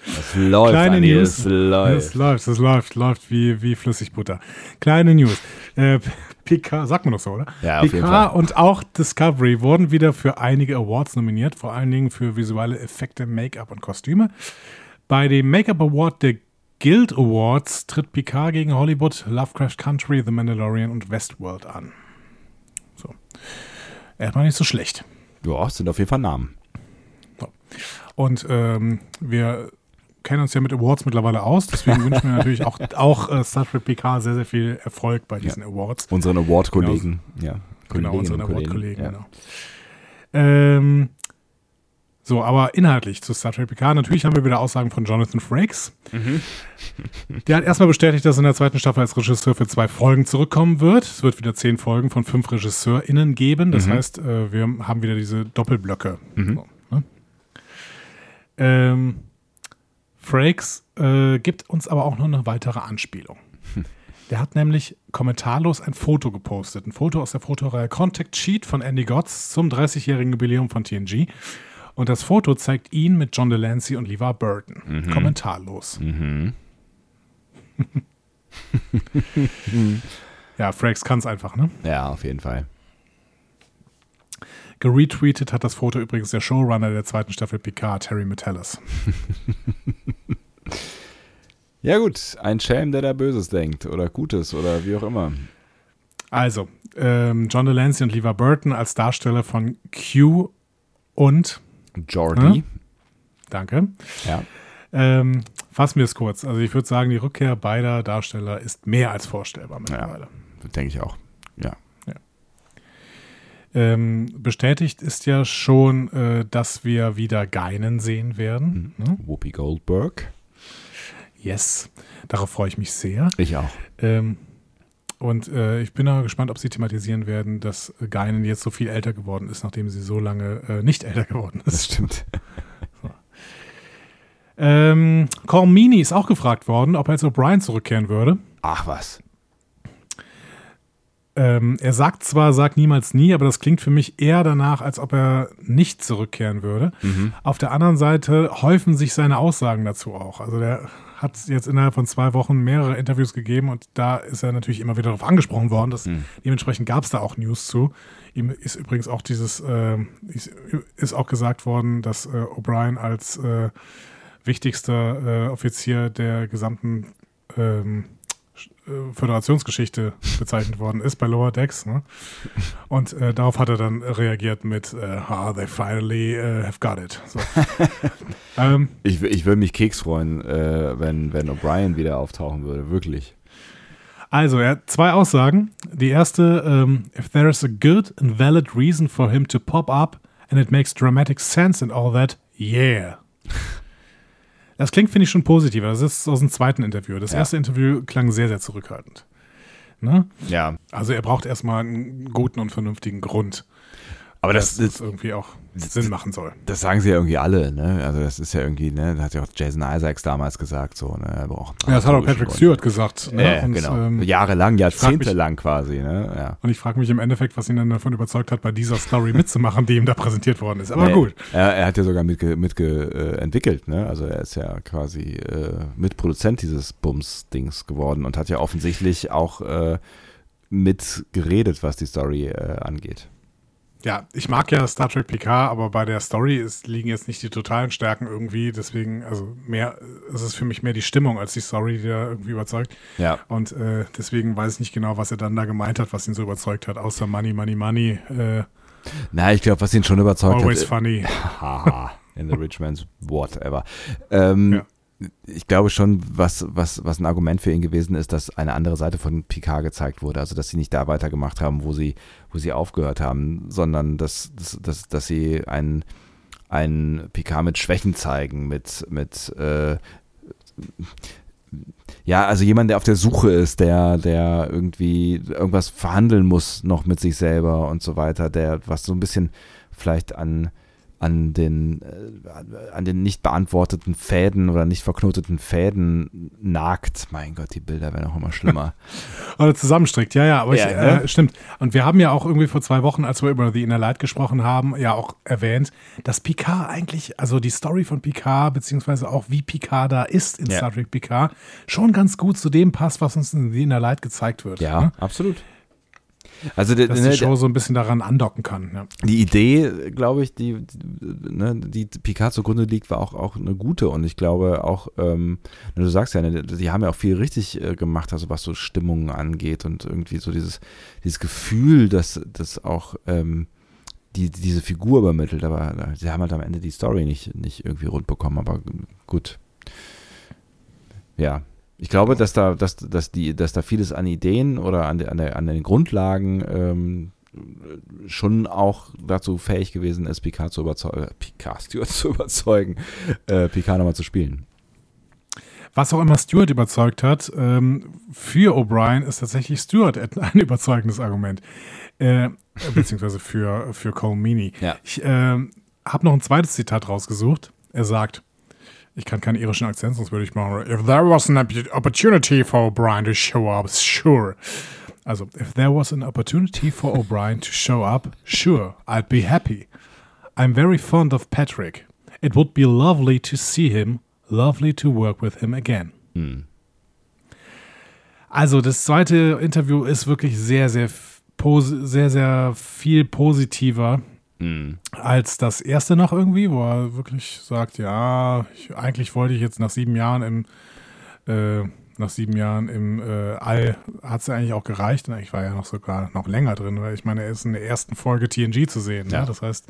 Es läuft, Kleine Andi, News. es läuft. Es läuft, es läuft, läuft wie, wie Flüssigbutter. Kleine News. Äh, PK, sagt man doch so, oder? Ja, auf jeden PK Fall. und auch Discovery wurden wieder für einige Awards nominiert, vor allen Dingen für visuelle Effekte, Make-up und Kostüme. Bei dem Make-up Award der Guild Awards tritt Picard gegen Hollywood, Lovecraft Country, The Mandalorian und Westworld an. So. Erstmal nicht so schlecht. Ja, es sind auf jeden Fall Namen. Und ähm, wir kennen uns ja mit Awards mittlerweile aus, deswegen wünschen wir natürlich auch, auch äh, Star Trek PK sehr, sehr viel Erfolg bei diesen Awards. Unseren Award-Kollegen. Ja, Genau, unseren Award-Kollegen, ja. genau. Ähm, so, aber inhaltlich zu Star Trek PK. Natürlich haben wir wieder Aussagen von Jonathan Frakes. Mhm. Der hat erstmal bestätigt, dass er in der zweiten Staffel als Regisseur für zwei Folgen zurückkommen wird. Es wird wieder zehn Folgen von fünf RegisseurInnen geben. Das Mhm. heißt, äh, wir haben wieder diese Doppelblöcke. Mhm. So, ne? ähm, Frakes äh, gibt uns aber auch noch eine weitere Anspielung. Der hat nämlich kommentarlos ein Foto gepostet. Ein Foto aus der Fotoreihe Contact Sheet von Andy Gotts zum 30-jährigen Jubiläum von TNG. Und das Foto zeigt ihn mit John Delancey und LeVar Burton. Mhm. Kommentarlos. ja, Frakes kann es einfach, ne? Ja, auf jeden Fall. Geretweetet hat das Foto übrigens der Showrunner der zweiten Staffel Picard, Terry Metellus. Ja, gut, ein Schelm, der da Böses denkt oder Gutes oder wie auch immer. Also, ähm, John Delancey und LeVar Burton als Darsteller von Q und, Jordi. danke, Ja. ähm, fassen wir es kurz. Also ich würde sagen, die Rückkehr beider Darsteller ist mehr als vorstellbar mittlerweile. denke ich auch. Ja. Ähm, bestätigt ist ja schon, äh, dass wir wieder Geinen sehen werden. Ne? Whoopi Goldberg. Yes, darauf freue ich mich sehr. Ich auch. Ähm, und äh, ich bin auch gespannt, ob sie thematisieren werden, dass Geinen jetzt so viel älter geworden ist, nachdem sie so lange äh, nicht älter geworden Das ist. stimmt. Ähm, Cormini ist auch gefragt worden, ob er als O'Brien zurückkehren würde. Ach was. Ähm, er sagt zwar, sagt niemals nie, aber das klingt für mich eher danach, als ob er nicht zurückkehren würde. Auf der anderen Seite häufen sich seine Aussagen dazu auch. Also der hat jetzt innerhalb von zwei Wochen mehrere Interviews gegeben und da ist er natürlich immer wieder darauf angesprochen worden. Dass, Dementsprechend gab es da auch News zu. Ihm ist übrigens auch dieses, ähm, ist, auch gesagt worden, dass äh, O'Brien als äh, wichtigster äh, Offizier der gesamten ähm, äh, Föderationsgeschichte bezeichnet worden ist bei Lower Decks. Ne? Und äh, darauf hat er dann reagiert mit äh, ah, they finally äh, have got it. So. ähm, Ich, ich würde mich Keks freuen, äh, wenn, wenn O'Brien wieder auftauchen würde. Wirklich. also, er hat zwei Aussagen. Die erste, ähm, if there is a good and valid reason for him to pop up and it makes dramatic sense and all that, yeah. Das klingt, finde ich, schon positiver. Das ist aus dem zweiten Interview. Das Ja. erste Interview klang sehr, sehr zurückhaltend. Ne? Ja. Also er braucht erstmal einen guten und vernünftigen Grund, Aber dass das, es irgendwie auch Sinn machen soll. das sagen sie ja irgendwie alle, ne? Also das ist ja irgendwie, ne? Das hat ja auch Jason Isaacs damals gesagt, so, ne? Er braucht Ja, das hat auch Patrick. Stewart gesagt. Ne? Ja, und, genau. ähm, Jahrelang, jahrzehntelang quasi, ne? Ja. und ich frage mich im Endeffekt, was ihn dann davon überzeugt hat, bei dieser Story mitzumachen, die ihm da präsentiert worden ist. Aber Nee, gut. Er, er hat ja sogar mitge, mitge, äh, entwickelt, ne? Also er ist ja quasi äh, Mitproduzent dieses Bums-Dings geworden und hat ja offensichtlich auch äh, mitgeredet, was die Story äh, angeht. Ja, ich mag ja Star Trek PK, aber bei der Story ist, liegen jetzt nicht die totalen Stärken irgendwie. Deswegen, also mehr, es ist für mich mehr die Stimmung als die Story, die da irgendwie überzeugt. Ja. Und äh, deswegen weiß ich nicht genau, was er dann da gemeint hat, was ihn so überzeugt hat, außer Money, Money, Money. Äh, Na, ich glaube, was ihn schon überzeugt always hat. funny. Haha, in the rich man's whatever. Ähm, Ja. Ich glaube schon, was, was, was ein Argument für ihn gewesen ist, dass eine andere Seite von Picard gezeigt wurde. Also, dass sie nicht da weitergemacht haben, wo sie, wo sie aufgehört haben, sondern dass, dass, dass, dass sie ein, ein Picard mit Schwächen zeigen, mit, mit äh, ja, also jemand, der auf der Suche ist, der, der irgendwie irgendwas verhandeln muss noch mit sich selber und so weiter, der was so ein bisschen vielleicht an, an den, äh, an den nicht beantworteten Fäden oder nicht verknoteten Fäden nagt. Mein Gott, die Bilder werden auch immer schlimmer. Oder zusammenstrickt, ja, ja, aber Ja, ich, ne? äh, stimmt. Und wir haben ja auch irgendwie vor zwei Wochen, als wir über The Inner Light gesprochen haben, ja auch erwähnt, dass Picard eigentlich, also die Story von Picard, beziehungsweise auch wie Picard da ist in Ja. Star Trek Picard, schon ganz gut zu dem passt, was uns in The Inner Light gezeigt wird. ja, Ne? absolut. Also Dass ne, die Show so ein bisschen daran andocken kann. Ja. die Idee, glaube ich, die, die, ne, die Picard zugrunde liegt, war auch, auch eine gute. Und ich glaube auch, ähm, du sagst ja, ne, die haben ja auch viel richtig äh, gemacht, also was so Stimmungen angeht und irgendwie so dieses, dieses Gefühl, dass das auch ähm, die, diese Figur übermittelt. Aber äh, sie haben halt am Ende die Story nicht, nicht irgendwie rund bekommen. Aber gut. Ja. Ich glaube, dass da, dass, dass die, dass da vieles an Ideen oder an, an, der, an den Grundlagen ähm, schon auch dazu fähig gewesen ist, Picard zu überzeugen, äh, Picard Stewart zu überzeugen, äh, Picard nochmal zu spielen. Was auch immer Stewart überzeugt hat, ähm, für O'Brien ist tatsächlich Stewart ein überzeugendes Argument. Äh, beziehungsweise für, für Cole Meany. Ja. Ich ähm, habe noch ein zweites Zitat rausgesucht. Er sagt, Ich kann keinen irischen Akzent, sonst würde ich machen. If there was an opportunity for O'Brien to show up, sure. Also, if there was an opportunity for O'Brien to show up, sure, I'd be happy. I'm very fond of Patrick. It would be lovely to see him, lovely to work with him again. Also, das zweite Interview ist wirklich sehr, sehr, sehr, sehr viel positiver als das erste noch irgendwie, wo er wirklich sagt, ja, ich, eigentlich wollte ich jetzt nach sieben Jahren im, äh, nach sieben Jahren im äh, All, hat es eigentlich auch gereicht. Ich war ja noch sogar noch länger drin, weil ich meine, er ist in der ersten Folge TNG zu sehen. Ja. Ne? Das heißt,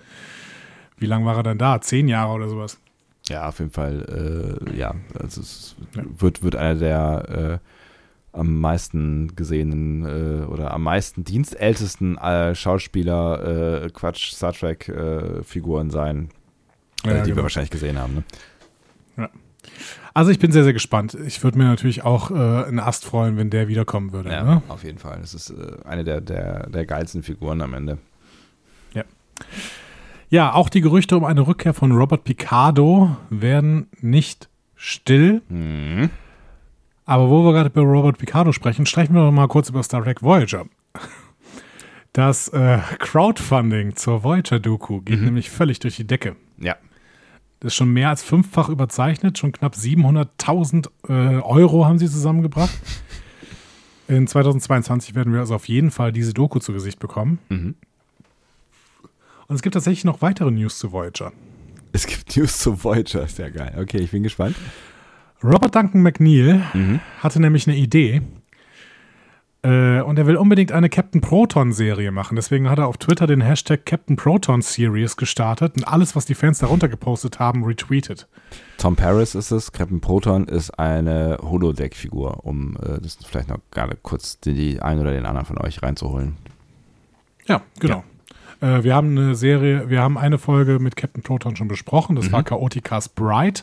wie lange war er denn da? Zehn Jahre oder sowas? Ja, auf jeden Fall, äh, ja. Also es Ja. wird, wird einer der äh, am meisten gesehenen äh, oder am meisten dienstältesten äh, Schauspieler, äh, Quatsch, Star Trek äh, sein, äh, Ja, die genau. wir wahrscheinlich gesehen haben. Ne? Also ich bin sehr, sehr gespannt. Ich würde mir natürlich auch äh, einen Ast freuen, wenn der wiederkommen würde. Ne? auf jeden Fall. Das ist eine der, der, der geilsten Figuren am Ende. Ja, auch die Gerüchte um eine Rückkehr von Robert Picardo werden nicht still. Mhm. Aber wo wir gerade über Robert Picardo sprechen, sprechen wir doch mal kurz über Star Trek Voyager. Das äh, Crowdfunding zur Voyager-Doku geht nämlich völlig durch die Decke. Ja. Das ist schon mehr als fünffach überzeichnet, schon knapp 700.000 äh, Euro haben sie zusammengebracht. In 2022 werden wir also auf jeden Fall diese Doku zu Gesicht bekommen. Mhm. Und es gibt tatsächlich noch weitere News zu Voyager. Es gibt News zu Voyager, sehr geil. Okay, ich bin gespannt. Robert Duncan McNeil Mhm. hatte nämlich eine Idee. Äh, und er will unbedingt eine Captain Proton-Serie machen. Deswegen hat er auf Twitter den Hashtag Captain Proton Series gestartet und alles, was die Fans darunter gepostet haben, retweetet. Tom Paris ist es. Captain Proton ist eine Holodeck-Figur, um äh, das vielleicht noch gerade kurz die, die einen oder den anderen von euch reinzuholen. Ja, genau. Äh, wir haben eine Serie, wir haben eine Folge mit Captain Proton schon besprochen. Das war Chaoticas Bride,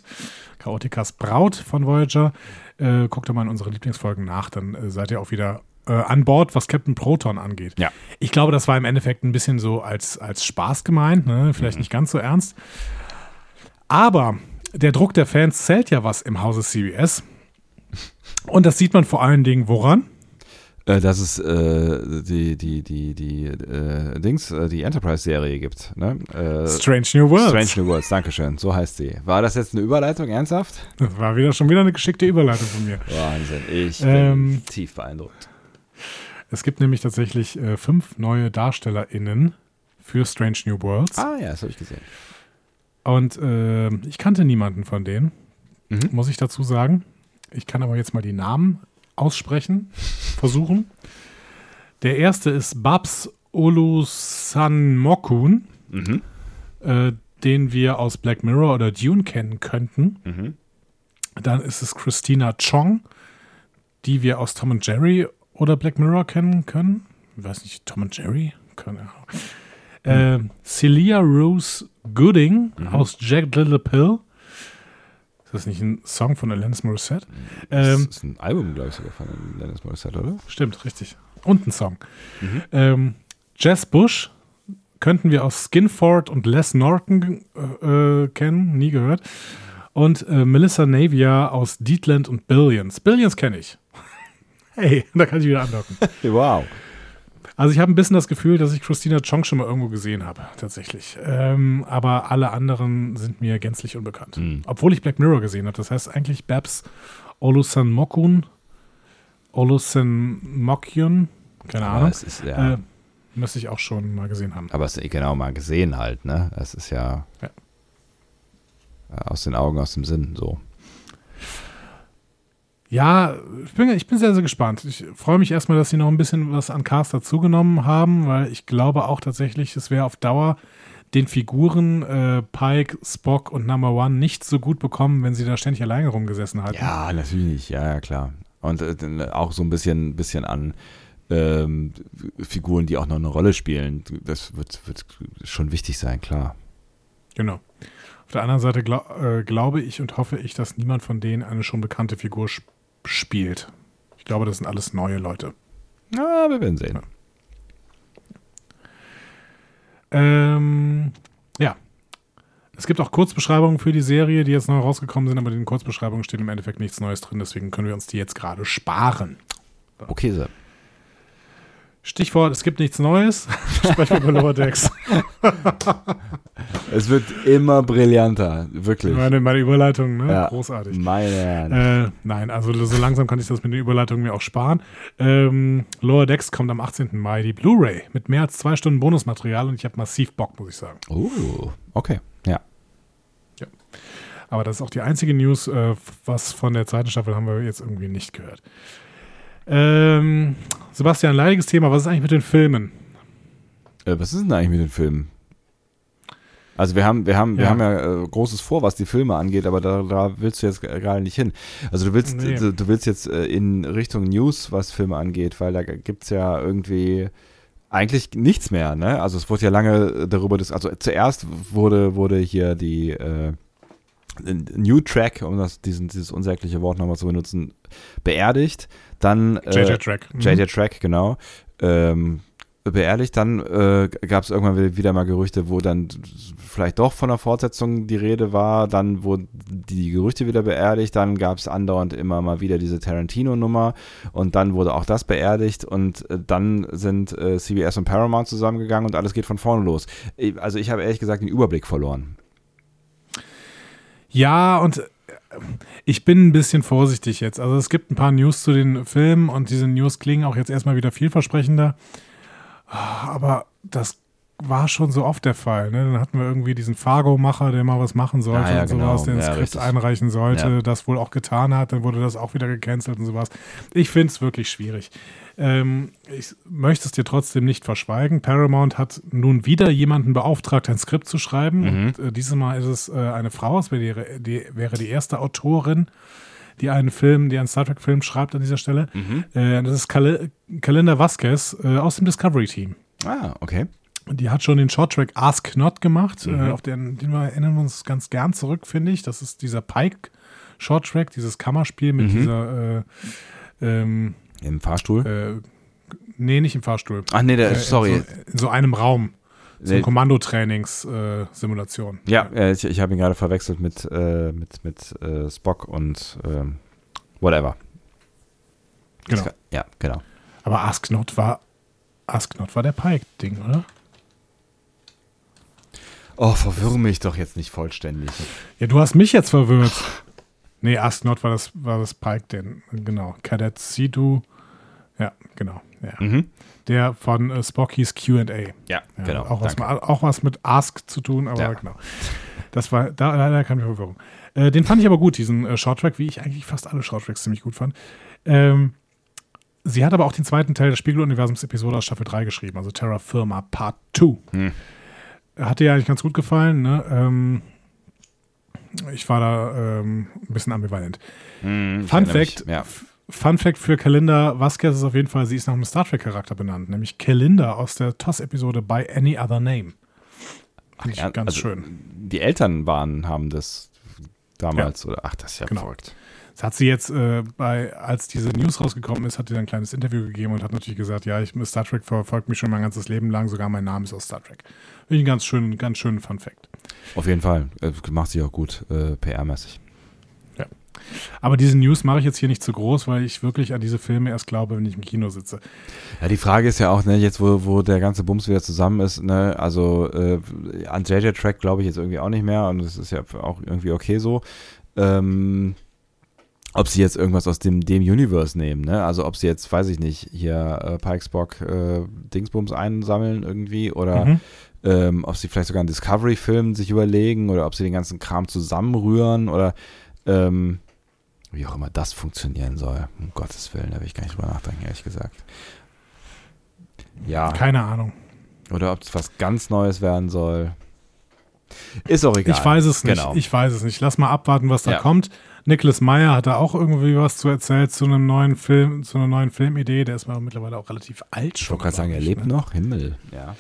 Chaoticas Braut von Voyager. Äh, guckt da mal in unsere Lieblingsfolgen nach, dann äh, seid ihr auch wieder äh, an Bord, was Captain Proton angeht. Ja. Ich glaube, das war im Endeffekt ein bisschen so als, als Spaß gemeint, ne? vielleicht nicht ganz so ernst. Aber der Druck der Fans zählt ja was im Hause CBS. Und das sieht man vor allen Dingen woran? Äh, dass es äh, die, die, die, die äh, Dings, äh, die Enterprise-Serie gibt. Ne? Äh, Strange New Worlds. Strange New Worlds, Dankeschön. So heißt sie. War das jetzt eine Überleitung, ernsthaft? Das war wieder schon wieder eine geschickte Überleitung von mir. Wahnsinn. Ich bin Ähm, tief beeindruckt. Es gibt nämlich tatsächlich fünf neue DarstellerInnen für Strange New Worlds. Ah ja, das habe ich gesehen. Und äh, ich kannte niemanden von denen, Mhm. muss ich dazu sagen. Ich kann aber jetzt mal die Namen aussprechen, versuchen. Der erste ist Babs Olusanmokun, Mhm. äh, den wir aus Black Mirror oder Dune kennen könnten. Mhm. Dann ist es Christina Chong, die wir aus Tom und Jerry oder Black Mirror kennen können. Ich weiß nicht, Tom und Jerry? Keine Ahnung. Äh, Celia Rose Gooding aus Jack Little Pill. Ist das nicht ein Song von Alanis Morissette? Ähm, das ist ein Album, glaube ich, sogar von Dennis Morissette, oder? Stimmt, richtig. Und ein Song. Ähm, Jess Bush könnten wir aus Skinford und Les Norton äh, kennen, nie gehört. Und äh, Melissa Navia aus Deedland und Billions. Billions kenne ich. Hey, da kann ich wieder andocken. Wow. Also ich habe ein bisschen das Gefühl, dass ich Christina Chong schon mal irgendwo gesehen habe, tatsächlich. Ähm, aber alle anderen sind mir gänzlich unbekannt. Mhm. Obwohl ich Black Mirror gesehen habe. Das heißt eigentlich Babs Olusan Mokun, Olusan Mokyun, keine Ahnung. es ist ja, Äh, müsste ich auch schon mal gesehen haben. aber es ist genau mal gesehen halt, ne? Das ist ja, Ja. aus den Augen, aus dem Sinn, so. Ja, ich bin, ich bin sehr, sehr gespannt. Ich freue mich erstmal, dass sie noch ein bisschen was an Cast dazugenommen haben, weil ich glaube auch tatsächlich, es wäre auf Dauer den Figuren äh, Pike, Spock und Number One nicht so gut bekommen, wenn sie da ständig alleine rumgesessen hätten. Ja, natürlich, ja, ja, klar. Und äh, auch so ein bisschen, bisschen an ähm, Figuren, die auch noch eine Rolle spielen. Das wird, wird schon wichtig sein, klar. Genau. Auf der anderen Seite glau äh, glaube ich und hoffe ich, dass niemand von denen eine schon bekannte Figur sp spielt. Ich glaube, das sind alles neue Leute. Ja, wir werden sehen. Ähm, ja. Es gibt auch Kurzbeschreibungen für die Serie, die jetzt neu rausgekommen sind, aber in den Kurzbeschreibungen steht im Endeffekt nichts Neues drin, deswegen können wir uns die jetzt gerade sparen. Okay, so. Stichwort, es gibt nichts Neues. Sprechen wir über Lower Decks. Es wird immer brillanter, wirklich. Meine, meine Überleitung, ne? Ja. Großartig. Meine Herren. Äh, nein, also so langsam kann ich das mit den Überleitungen mir auch sparen. Ähm, Lower Decks kommt am 18. Mai die Blu-ray mit mehr als zwei Stunden Bonusmaterial und ich habe massiv Bock, muss ich sagen. Oh, okay. Ja. Aber das ist auch die einzige News, äh, was von der zweiten Staffel haben wir jetzt irgendwie nicht gehört. Ähm, Sebastian, leidiges Thema, was ist eigentlich mit den Filmen? Äh, was ist denn eigentlich mit den Filmen? Also wir haben, wir haben, wir Ja. haben ja äh, großes vor, was die Filme angeht, aber da, da willst du jetzt gerade nicht hin. Also du willst, Nee. du, du willst jetzt äh, in Richtung News, was Filme angeht, weil da gibt's ja irgendwie eigentlich nichts mehr, ne? Also es wurde ja lange darüber, das, also zuerst wurde, wurde hier die äh, New Track, um das, diesen, dieses unsägliche Wort nochmal zu benutzen, beerdigt. Dann äh, JJ Track. Mhm. JJ Track, genau. Ähm, beerdigt, dann äh, gab es irgendwann wieder- mal Gerüchte, wo dann vielleicht doch von der Fortsetzung die Rede war, dann wurden die Gerüchte wieder beerdigt, dann gab es andauernd immer mal wieder diese Tarantino-Nummer und dann wurde auch das beerdigt und äh, dann sind äh, CBS und Paramount zusammengegangen und alles geht von vorne los. Also ich habe ehrlich gesagt den Überblick verloren. Ja, und äh, ich bin ein bisschen vorsichtig jetzt. Also es gibt ein paar News zu den Filmen und diese News klingen auch jetzt erstmal wieder vielversprechender. Aber das war schon so oft der Fall. Ne? Dann hatten wir irgendwie diesen Fargo-Macher, der mal was machen sollte Ja, ja, und sowas, genau. der ein Ja, Skript richtig. einreichen sollte, das wohl auch getan hat, dann wurde das auch wieder gecancelt und sowas. Ich finde es wirklich schwierig. Ähm, ich möchte es dir trotzdem nicht verschweigen. Paramount hat nun wieder jemanden beauftragt, ein Skript zu schreiben. Mhm. Und, äh, dieses Mal ist es äh, eine Frau, es wäre die, die, wäre die erste Autorin, die einen Film, die einen Star Trek-Film schreibt an dieser Stelle. Mhm. Äh, das ist Kal Kalinda Vasquez äh, aus dem Discovery-Team. Ah, okay. Die hat schon den Shorttrack Ask Not gemacht, Mhm. äh, auf den, den wir erinnern uns ganz gern zurück, finde ich. Das ist dieser Pike Shorttrack, dieses Kammerspiel mit Mhm. dieser äh, ähm, Im Fahrstuhl? äh, nee, nicht im Fahrstuhl. Ach nee, der, Äh, sorry. In so, in so einem Raum. So eine Kommandotrainings-Simulation. Ja, äh, ich, ich habe ihn gerade verwechselt mit, äh, mit, mit äh, Spock und ähm, whatever. genau. Ja, genau. Aber Ask Not war Ask Not war der Pike-Ding, oder? Oh, verwirre mich doch jetzt nicht vollständig. Ja, du hast mich jetzt verwirrt. Nee, Ask Not war das, war das Pike-Ding. Genau. Cadet Sidu. Genau. Ja. Mhm. Der von äh, Spockys QA. Ja, Ja, genau. Auch was, danke. auch was mit Ask zu tun, aber Ja. genau. Das war, da, kam die Verwirrung. Äh, den fand ich aber gut, diesen äh, Shorttrack, wie ich eigentlich fast alle Shorttracks ziemlich gut fand. Ähm, sie hat aber auch den zweiten Teil des Spiegeluniversums-Episode aus Staffel 3 geschrieben, also Terra Firma Part 2. Hm. Hat dir ja eigentlich ganz gut gefallen, ne? Ähm, ich war da ähm, ein bisschen ambivalent. Hm, Fun mich. Fact, Ja. Fun Fact für Kalinda Vasquez ist auf jeden Fall, sie ist nach einem Star Trek-Charakter benannt, nämlich Kalinda aus der TOS-Episode by Any Other Name. Finde ich Ja, ganz also, schön. Die Eltern waren, haben das damals, oder? Ach, das ist ja Genau. verrückt. Das hat sie jetzt äh, bei, als diese News rausgekommen ist, hat sie ein kleines Interview gegeben und hat natürlich gesagt, ja, ich Star Trek verfolgt mich schon mein ganzes Leben lang, sogar mein Name ist aus Star Trek. Finde ich einen ganz schönen, ganz schönen Fun Fact. Auf jeden Fall. Äh, macht sie auch gut, äh, PR-mäßig. Aber diese News mache ich jetzt hier nicht zu groß, weil ich wirklich an diese Filme erst glaube, wenn ich im Kino sitze. Ja, die Frage ist ja auch, ne, jetzt wo, wo der ganze Bums wieder zusammen ist, ne, also äh, an JJ-Track glaube ich jetzt irgendwie auch nicht mehr und das ist ja auch irgendwie okay so. Ähm, ob sie jetzt irgendwas aus dem, dem Universe nehmen, ne? Also ob sie jetzt, weiß ich nicht, hier äh, Pikes Bock äh, Dingsbums einsammeln irgendwie oder Mhm. ähm, ob sie vielleicht sogar einen Discovery-Film sich überlegen oder ob sie den ganzen Kram zusammenrühren oder ähm, wie auch immer das funktionieren soll. Um Gottes Willen, da will ich gar nicht drüber nachdenken, ehrlich gesagt. Ja, Keine Ahnung. oder ob es was ganz Neues werden soll. Ist auch egal. Ich weiß es nicht. Genau. Ich weiß es nicht. Lass mal abwarten, was da Ja. kommt. Nicholas Meyer hat da auch irgendwie was zu erzählen zu einem neuen Film, zu einer neuen Filmidee. Der ist mal mittlerweile auch relativ alt ich schon. wollte gerade sagen, er ich, lebt ne? noch. Himmel. Ja.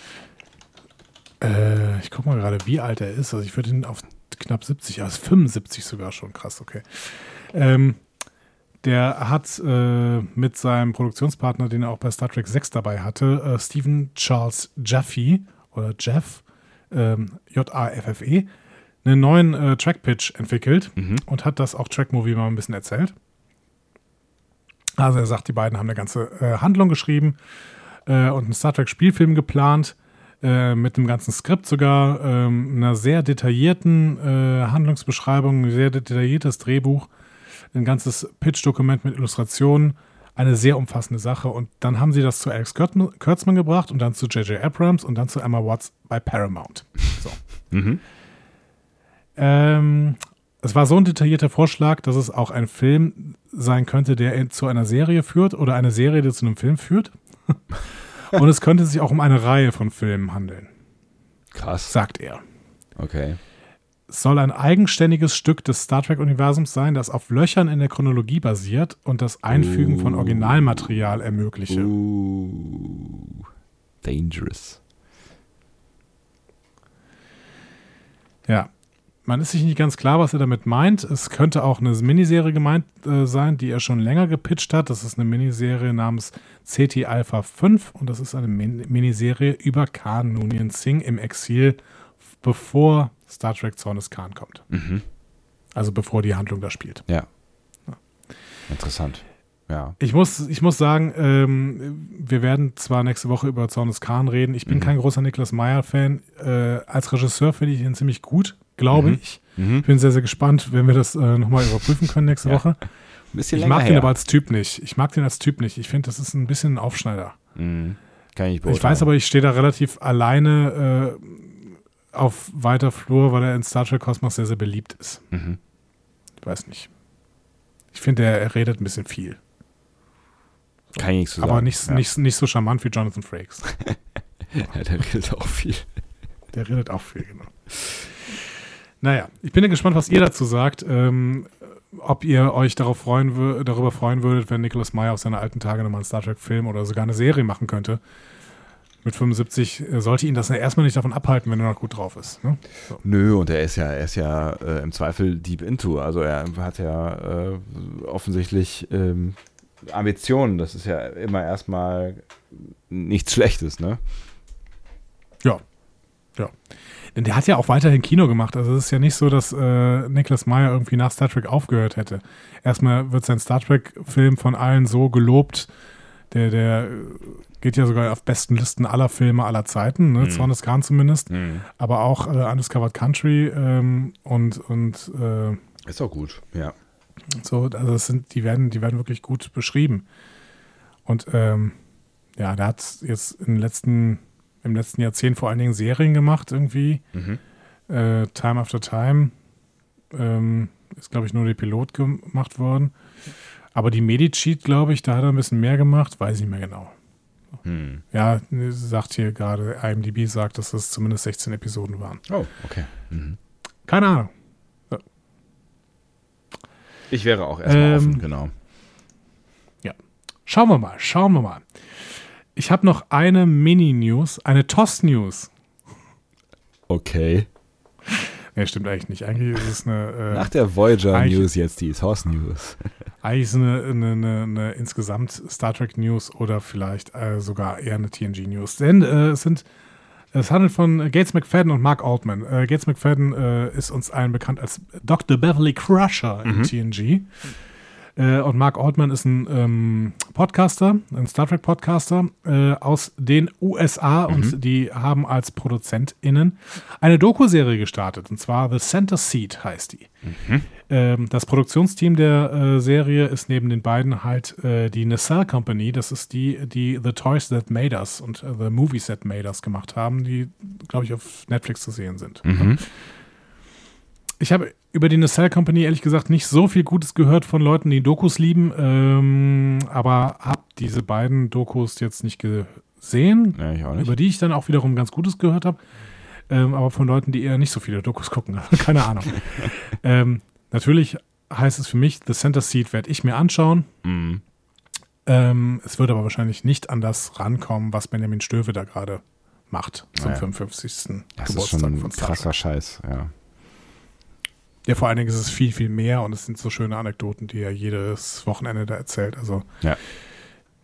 Äh, ich guck mal gerade, wie alt er ist. Also ich würde ihn auf knapp 70, also 75 sogar schon. Krass, okay. Ähm, der hat äh, mit seinem Produktionspartner, den er auch bei Star Trek 6 dabei hatte, äh, Stephen Charles Jaffe oder Jeff, ähm, J-A-F-F-E, einen neuen äh, Track-Pitch entwickelt Mhm. und hat das auch Track-Movie mal ein bisschen erzählt. Also er sagt, die beiden haben eine ganze äh, Handlung geschrieben äh, und einen Star Trek-Spielfilm geplant, äh, mit einem ganzen Skript sogar, ähm, einer sehr detaillierten äh, Handlungsbeschreibung, ein sehr detailliertes Drehbuch, ein ganzes Pitch-Dokument mit Illustrationen, eine sehr umfassende Sache. Und dann haben sie das zu Alex Kurtzman, gebracht und dann zu J.J. Abrams und dann zu Emma Watts bei Paramount. So. Mhm. Ähm, es war so ein detaillierter Vorschlag, dass es auch ein Film sein könnte, der zu einer Serie führt oder eine Serie, die zu einem Film führt. Und es könnte sich auch um eine Reihe von Filmen handeln, Krass. sagt er. Okay. Es soll ein eigenständiges Stück des Star Trek-Universums sein, das auf Löchern in der Chronologie basiert und das Einfügen von Uh. Originalmaterial ermögliche. Uh, dangerous. Ja. Man ist sich nicht ganz klar, was er damit meint. Es könnte auch eine Miniserie gemeint äh, sein, die er schon länger gepitcht hat. Das ist eine Miniserie namens CT Alpha 5 und das ist eine Min Miniserie über Khan Noonien Singh im Exil, bevor Star Trek Zorn des Khan kommt. Mhm. Also bevor die Handlung da spielt. Ja. Interessant. Ja. Ich muss, ich muss sagen, ähm, wir werden zwar nächste Woche über Zorn des Khan reden. Ich bin Mhm. kein großer Niklas Meyer-Fan. Äh, als Regisseur finde ich ihn ziemlich gut, glaube Mhm. ich. Mhm. Ich bin sehr, sehr gespannt, wenn wir das äh, nochmal überprüfen können nächste Ja. Woche. Bisschen Ich mag den her. aber als Typ nicht. Ich mag den als Typ nicht. Ich finde, das ist ein bisschen ein Aufschneider. Mhm. Kann ich nicht Ich weiß beurteilen. aber, ich stehe da relativ alleine äh, auf weiter Flur, weil er in Star Trek Kosmos sehr, sehr beliebt ist. Mhm. Ich weiß nicht. Ich finde, er, er redet ein bisschen viel. Kann ich nichts sagen. aber nicht, ja. nicht, nicht so charmant wie Jonathan Frakes. Ja, der redet auch viel. Der redet auch viel, genau. Naja, ich bin ja gespannt, was ihr dazu sagt. Ähm, ob ihr euch darauf freuen darüber freuen würdet, wenn Nicholas Meyer auf seine alten Tage nochmal einen Star Trek-Film oder sogar eine Serie machen könnte. Mit 75 äh, sollte ihn das ja erstmal nicht davon abhalten, wenn er noch gut drauf ist. Ne? So. Nö, und er ist ja, er ist ja äh, im Zweifel deep into. Also er hat ja äh, offensichtlich ähm, Ambitionen. Das ist ja immer erstmal nichts Schlechtes, ne? Ja. Ja. Denn der hat ja auch weiterhin Kino gemacht. Also es ist ja nicht so, dass äh, Nicholas Meyer irgendwie nach Star Trek aufgehört hätte. Erstmal wird sein Star Trek-Film von allen so gelobt. Der, der äh, geht ja sogar auf besten Listen aller Filme aller Zeiten, ne? Mhm. Zorn des Khan zumindest. Mhm. Aber auch äh, Undiscovered Country ähm, und, und äh, Ist auch gut, ja. so, also sind, die werden, die werden wirklich gut beschrieben. Und ähm, ja, der hat jetzt im letzten, im letzten Jahrzehnt vor allen Dingen Serien gemacht, irgendwie. Mhm. Äh, Time After Time ähm, ist, glaube ich, nur der Pilot gemacht worden. Aber die Medicheat, glaube ich, da hat er ein bisschen mehr gemacht, weiß ich nicht mehr genau. Hm. Ja, sagt hier gerade, IMDb sagt, dass es zumindest 16 Episoden waren. Oh, okay. Mhm. Keine Ahnung. Ich wäre auch erstmal Ähm, offen, genau. Schauen wir mal, schauen wir mal. Ich habe noch eine Mini-News, eine TOS-News. Okay. Nee, stimmt eigentlich nicht. Eigentlich ist es eine, äh, Nach der Voyager eigentlich- News jetzt die Source News. eigentlich ist es eine, eine, eine, eine insgesamt Star Trek News oder vielleicht äh, sogar eher eine TNG News. Denn äh, es sind es handelt von Gates McFadden und Mark Altman. Äh, Gates McFadden äh, ist uns allen bekannt als Dr. Beverly Crusher in TNG. Äh, und Mark Altman ist ein ähm, Podcaster, ein Star Trek Podcaster äh, aus den USA und die haben als ProduzentInnen eine Doku-Serie gestartet und zwar The Center Seat heißt die. Ähm, das Produktionsteam der äh, Serie ist neben den beiden halt äh, die Nacelle Company. Das ist die, die The Toys That Made Us und äh, The Movies That Made Us gemacht haben, die, glaube ich, auf Netflix zu sehen sind. Mhm. Ich habe über die Nacelle Company ehrlich gesagt nicht so viel Gutes gehört von Leuten, die Dokus lieben, ähm, aber habe diese beiden Dokus jetzt nicht gesehen, Ja, nicht. über die ich dann auch wiederum ganz Gutes gehört habe. Ähm, aber von Leuten, die eher nicht so viele Dokus gucken. Keine Ahnung. ähm, natürlich heißt es für mich, The Center Seat werde ich mir anschauen. Mhm. Ähm, es wird aber wahrscheinlich nicht an das rankommen, was Benjamin Stöve da gerade macht zum Naja. 55. Das ist Geburtstag schon von ein krasser. Scheiß, ja. Ja, vor allen Dingen ist es viel, viel mehr und es sind so schöne Anekdoten, die er jedes Wochenende da erzählt. Also Ja.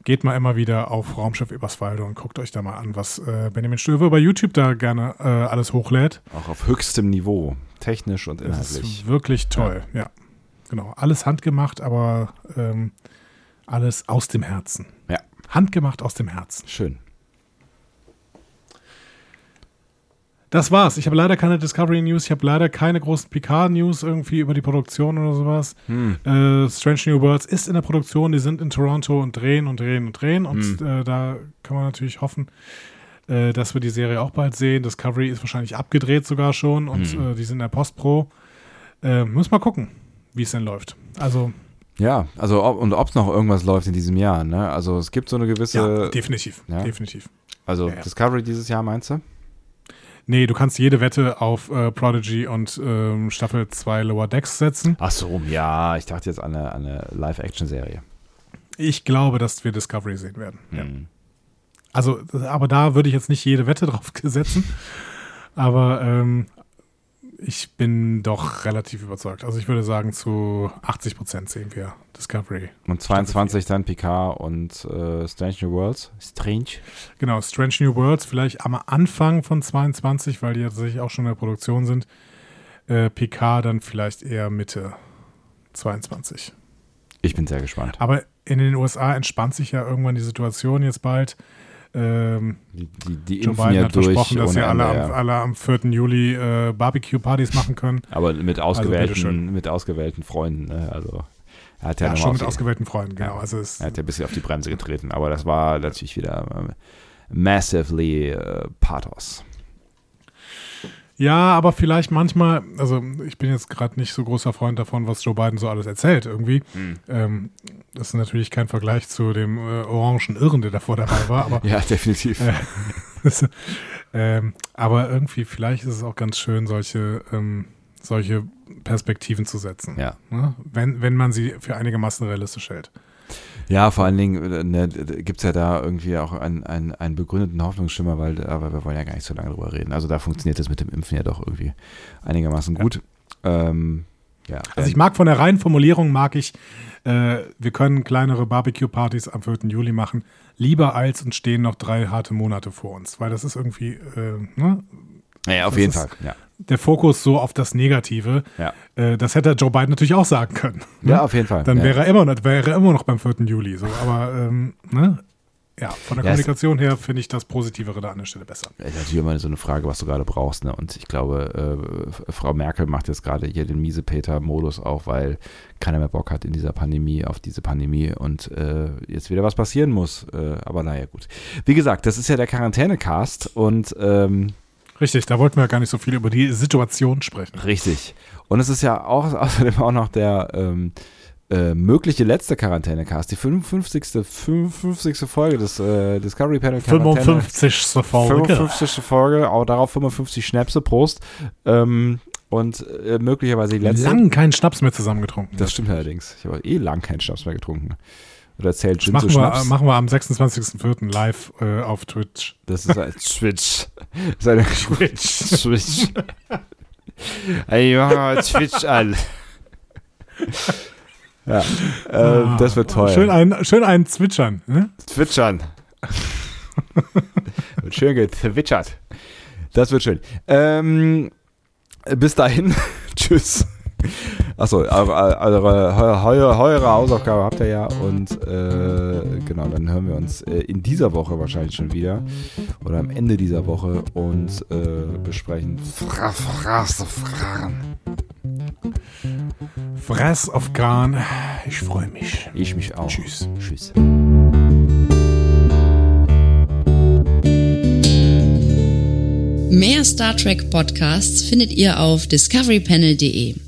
geht mal immer wieder auf Raumschiff Eberswalde und guckt euch da mal an, was äh, Benjamin Stöve bei YouTube da gerne äh, alles hochlädt. Auch auf höchstem Niveau. technisch und inhaltlich. ist wirklich toll, ja. Genau. Alles handgemacht, aber ähm, alles aus dem Herzen. Ja. Handgemacht aus dem Herzen. Schön. Das war's. Ich habe leider keine Discovery News. Ich habe leider keine großen Picard News irgendwie über die Produktion oder sowas. Hm. Äh, Strange New Worlds ist in der Produktion. Die sind in Toronto und drehen und drehen und drehen. Und Hm. äh, da kann man natürlich hoffen, äh, dass wir die Serie auch bald sehen. Discovery ist wahrscheinlich abgedreht sogar schon und Hm. äh, die sind in der Postpro. Äh, muss mal gucken, wie es denn läuft. Also Ja, also ob, und ob es noch irgendwas läuft in diesem Jahr, ne? Also es gibt so eine gewisse, ja, definitiv, ja. definitiv. also Ja, ja. Discovery dieses Jahr meinst du? Nee, du kannst jede Wette auf äh, Prodigy und ähm, Staffel 2 Lower Decks setzen. Ach so, ja, ich dachte jetzt an eine, eine Live-Action-Serie. Ich glaube, dass wir Discovery sehen werden. Ja. Hm. Also, aber da würde ich jetzt nicht jede Wette drauf setzen. Aber ähm, ich bin doch relativ überzeugt. Also ich würde sagen, zu 80 Prozent sehen wir Discovery. Und 22 dann Picard und äh, Strange New Worlds. Strange. Genau, Strange New Worlds vielleicht am Anfang von 22, weil die ja tatsächlich auch schon in der Produktion sind. Äh, PK dann vielleicht eher Mitte 22. Ich bin sehr gespannt. Aber in den USA entspannt sich ja irgendwann die Situation jetzt bald. Ähm, Die, die, die Joe Biden ja hat durch. versprochen, dass sie alle, Ende, am, ja. alle am 4. Juli äh, Barbecue-Partys machen können. Aber mit ausgewählten, bitteschön. mit ausgewählten Freunden. Ne? Also er hat ja, Ja, schon mit ausgewählten Freunden, genau. Ja. Also es, Er hat ja ein bisschen auf die Bremse getreten, aber das war natürlich wieder ähm, massively äh, Pathos. Ja, aber vielleicht manchmal, also ich bin jetzt gerade nicht so großer Freund davon, was Joe Biden so alles erzählt irgendwie. Hm. Ähm, das ist natürlich kein Vergleich zu dem äh, orangen Irren, der davor dabei war, aber Ja, definitiv. Äh, ähm, aber irgendwie, vielleicht ist es auch ganz schön, solche, ähm, solche Perspektiven zu setzen. Ja. Ne? Wenn, wenn man sie für einigermaßen realistisch hält. Ja, vor allen Dingen äh, ne, gibt es ja da irgendwie auch einen, einen, einen begründeten Hoffnungsschimmer, weil aber wir wollen ja gar nicht so lange drüber reden. Also da funktioniert das mit dem Impfen ja doch irgendwie einigermaßen Ja. gut. Ähm, ja, Also ich mag von der reinen Formulierung, mag ich, äh, wir können kleinere Barbecue-Partys am 4. Juli machen, lieber als und stehen noch drei harte Monate vor uns. Weil das ist irgendwie, äh, ne? ja, auf das jeden ist- Fall. Ja. Der Fokus so auf das Negative. Ja. Äh, das hätte Joe Biden natürlich auch sagen können. ne? ja, auf jeden Fall. Dann ja. wäre er immer noch, wäre er immer noch beim 4. Juli. So. Aber ähm, ne? ja, von der Ja, Kommunikation her finde ich das Positivere da an der Stelle besser. ist natürlich immer so eine Frage, was du gerade brauchst. Ne? Und ich glaube, äh, Frau Merkel macht jetzt gerade hier den Miesepeter-Modus auch, weil keiner mehr Bock hat in dieser Pandemie, auf diese Pandemie und äh, jetzt wieder was passieren muss. Äh, aber naja, gut. Wie gesagt, das ist ja der Quarantäne-Cast und ähm, Richtig, da wollten wir gar nicht so viel über die Situation sprechen. richtig. Und es ist ja auch außerdem auch noch der ähm, äh, mögliche letzte Quarantäne-Cast, die 55. 55. Folge des äh, Discovery Panel Quarantäne. 55. Folge. 55. Folge, auch darauf 55 Schnäpse, Prost. Ähm, und äh, möglicherweise die letzte. Lang keinen Schnaps mehr zusammengetrunken. Das stimmt allerdings. Ich habe eh lang keinen Schnaps mehr getrunken. Oder zählt Gin machen wir, machen wir am 26.04. live äh, auf Twitch. Das ist ein Switch. Das ist eine Twitch. Switch. Ey, Twitch an. Ja, äh, das wird toll. Ah, Schön ein, schön einen zwitschern. Ne? Zwitschern. wird schön gezwitschert. Das wird schön. Ähm, bis dahin. Tschüss. Achso, eure, eure, eure, Hausaufgabe habt ihr ja. Und äh, genau, dann hören wir uns äh, in dieser Woche wahrscheinlich schon wieder. Oder am Ende dieser Woche und äh, besprechen Fra Fra Fragen. Fress auf Gran. Ich freue mich. Ich mich auch. Tschüss. Tschüss. Mehr Star Trek Podcasts findet ihr auf discoverypanel.de.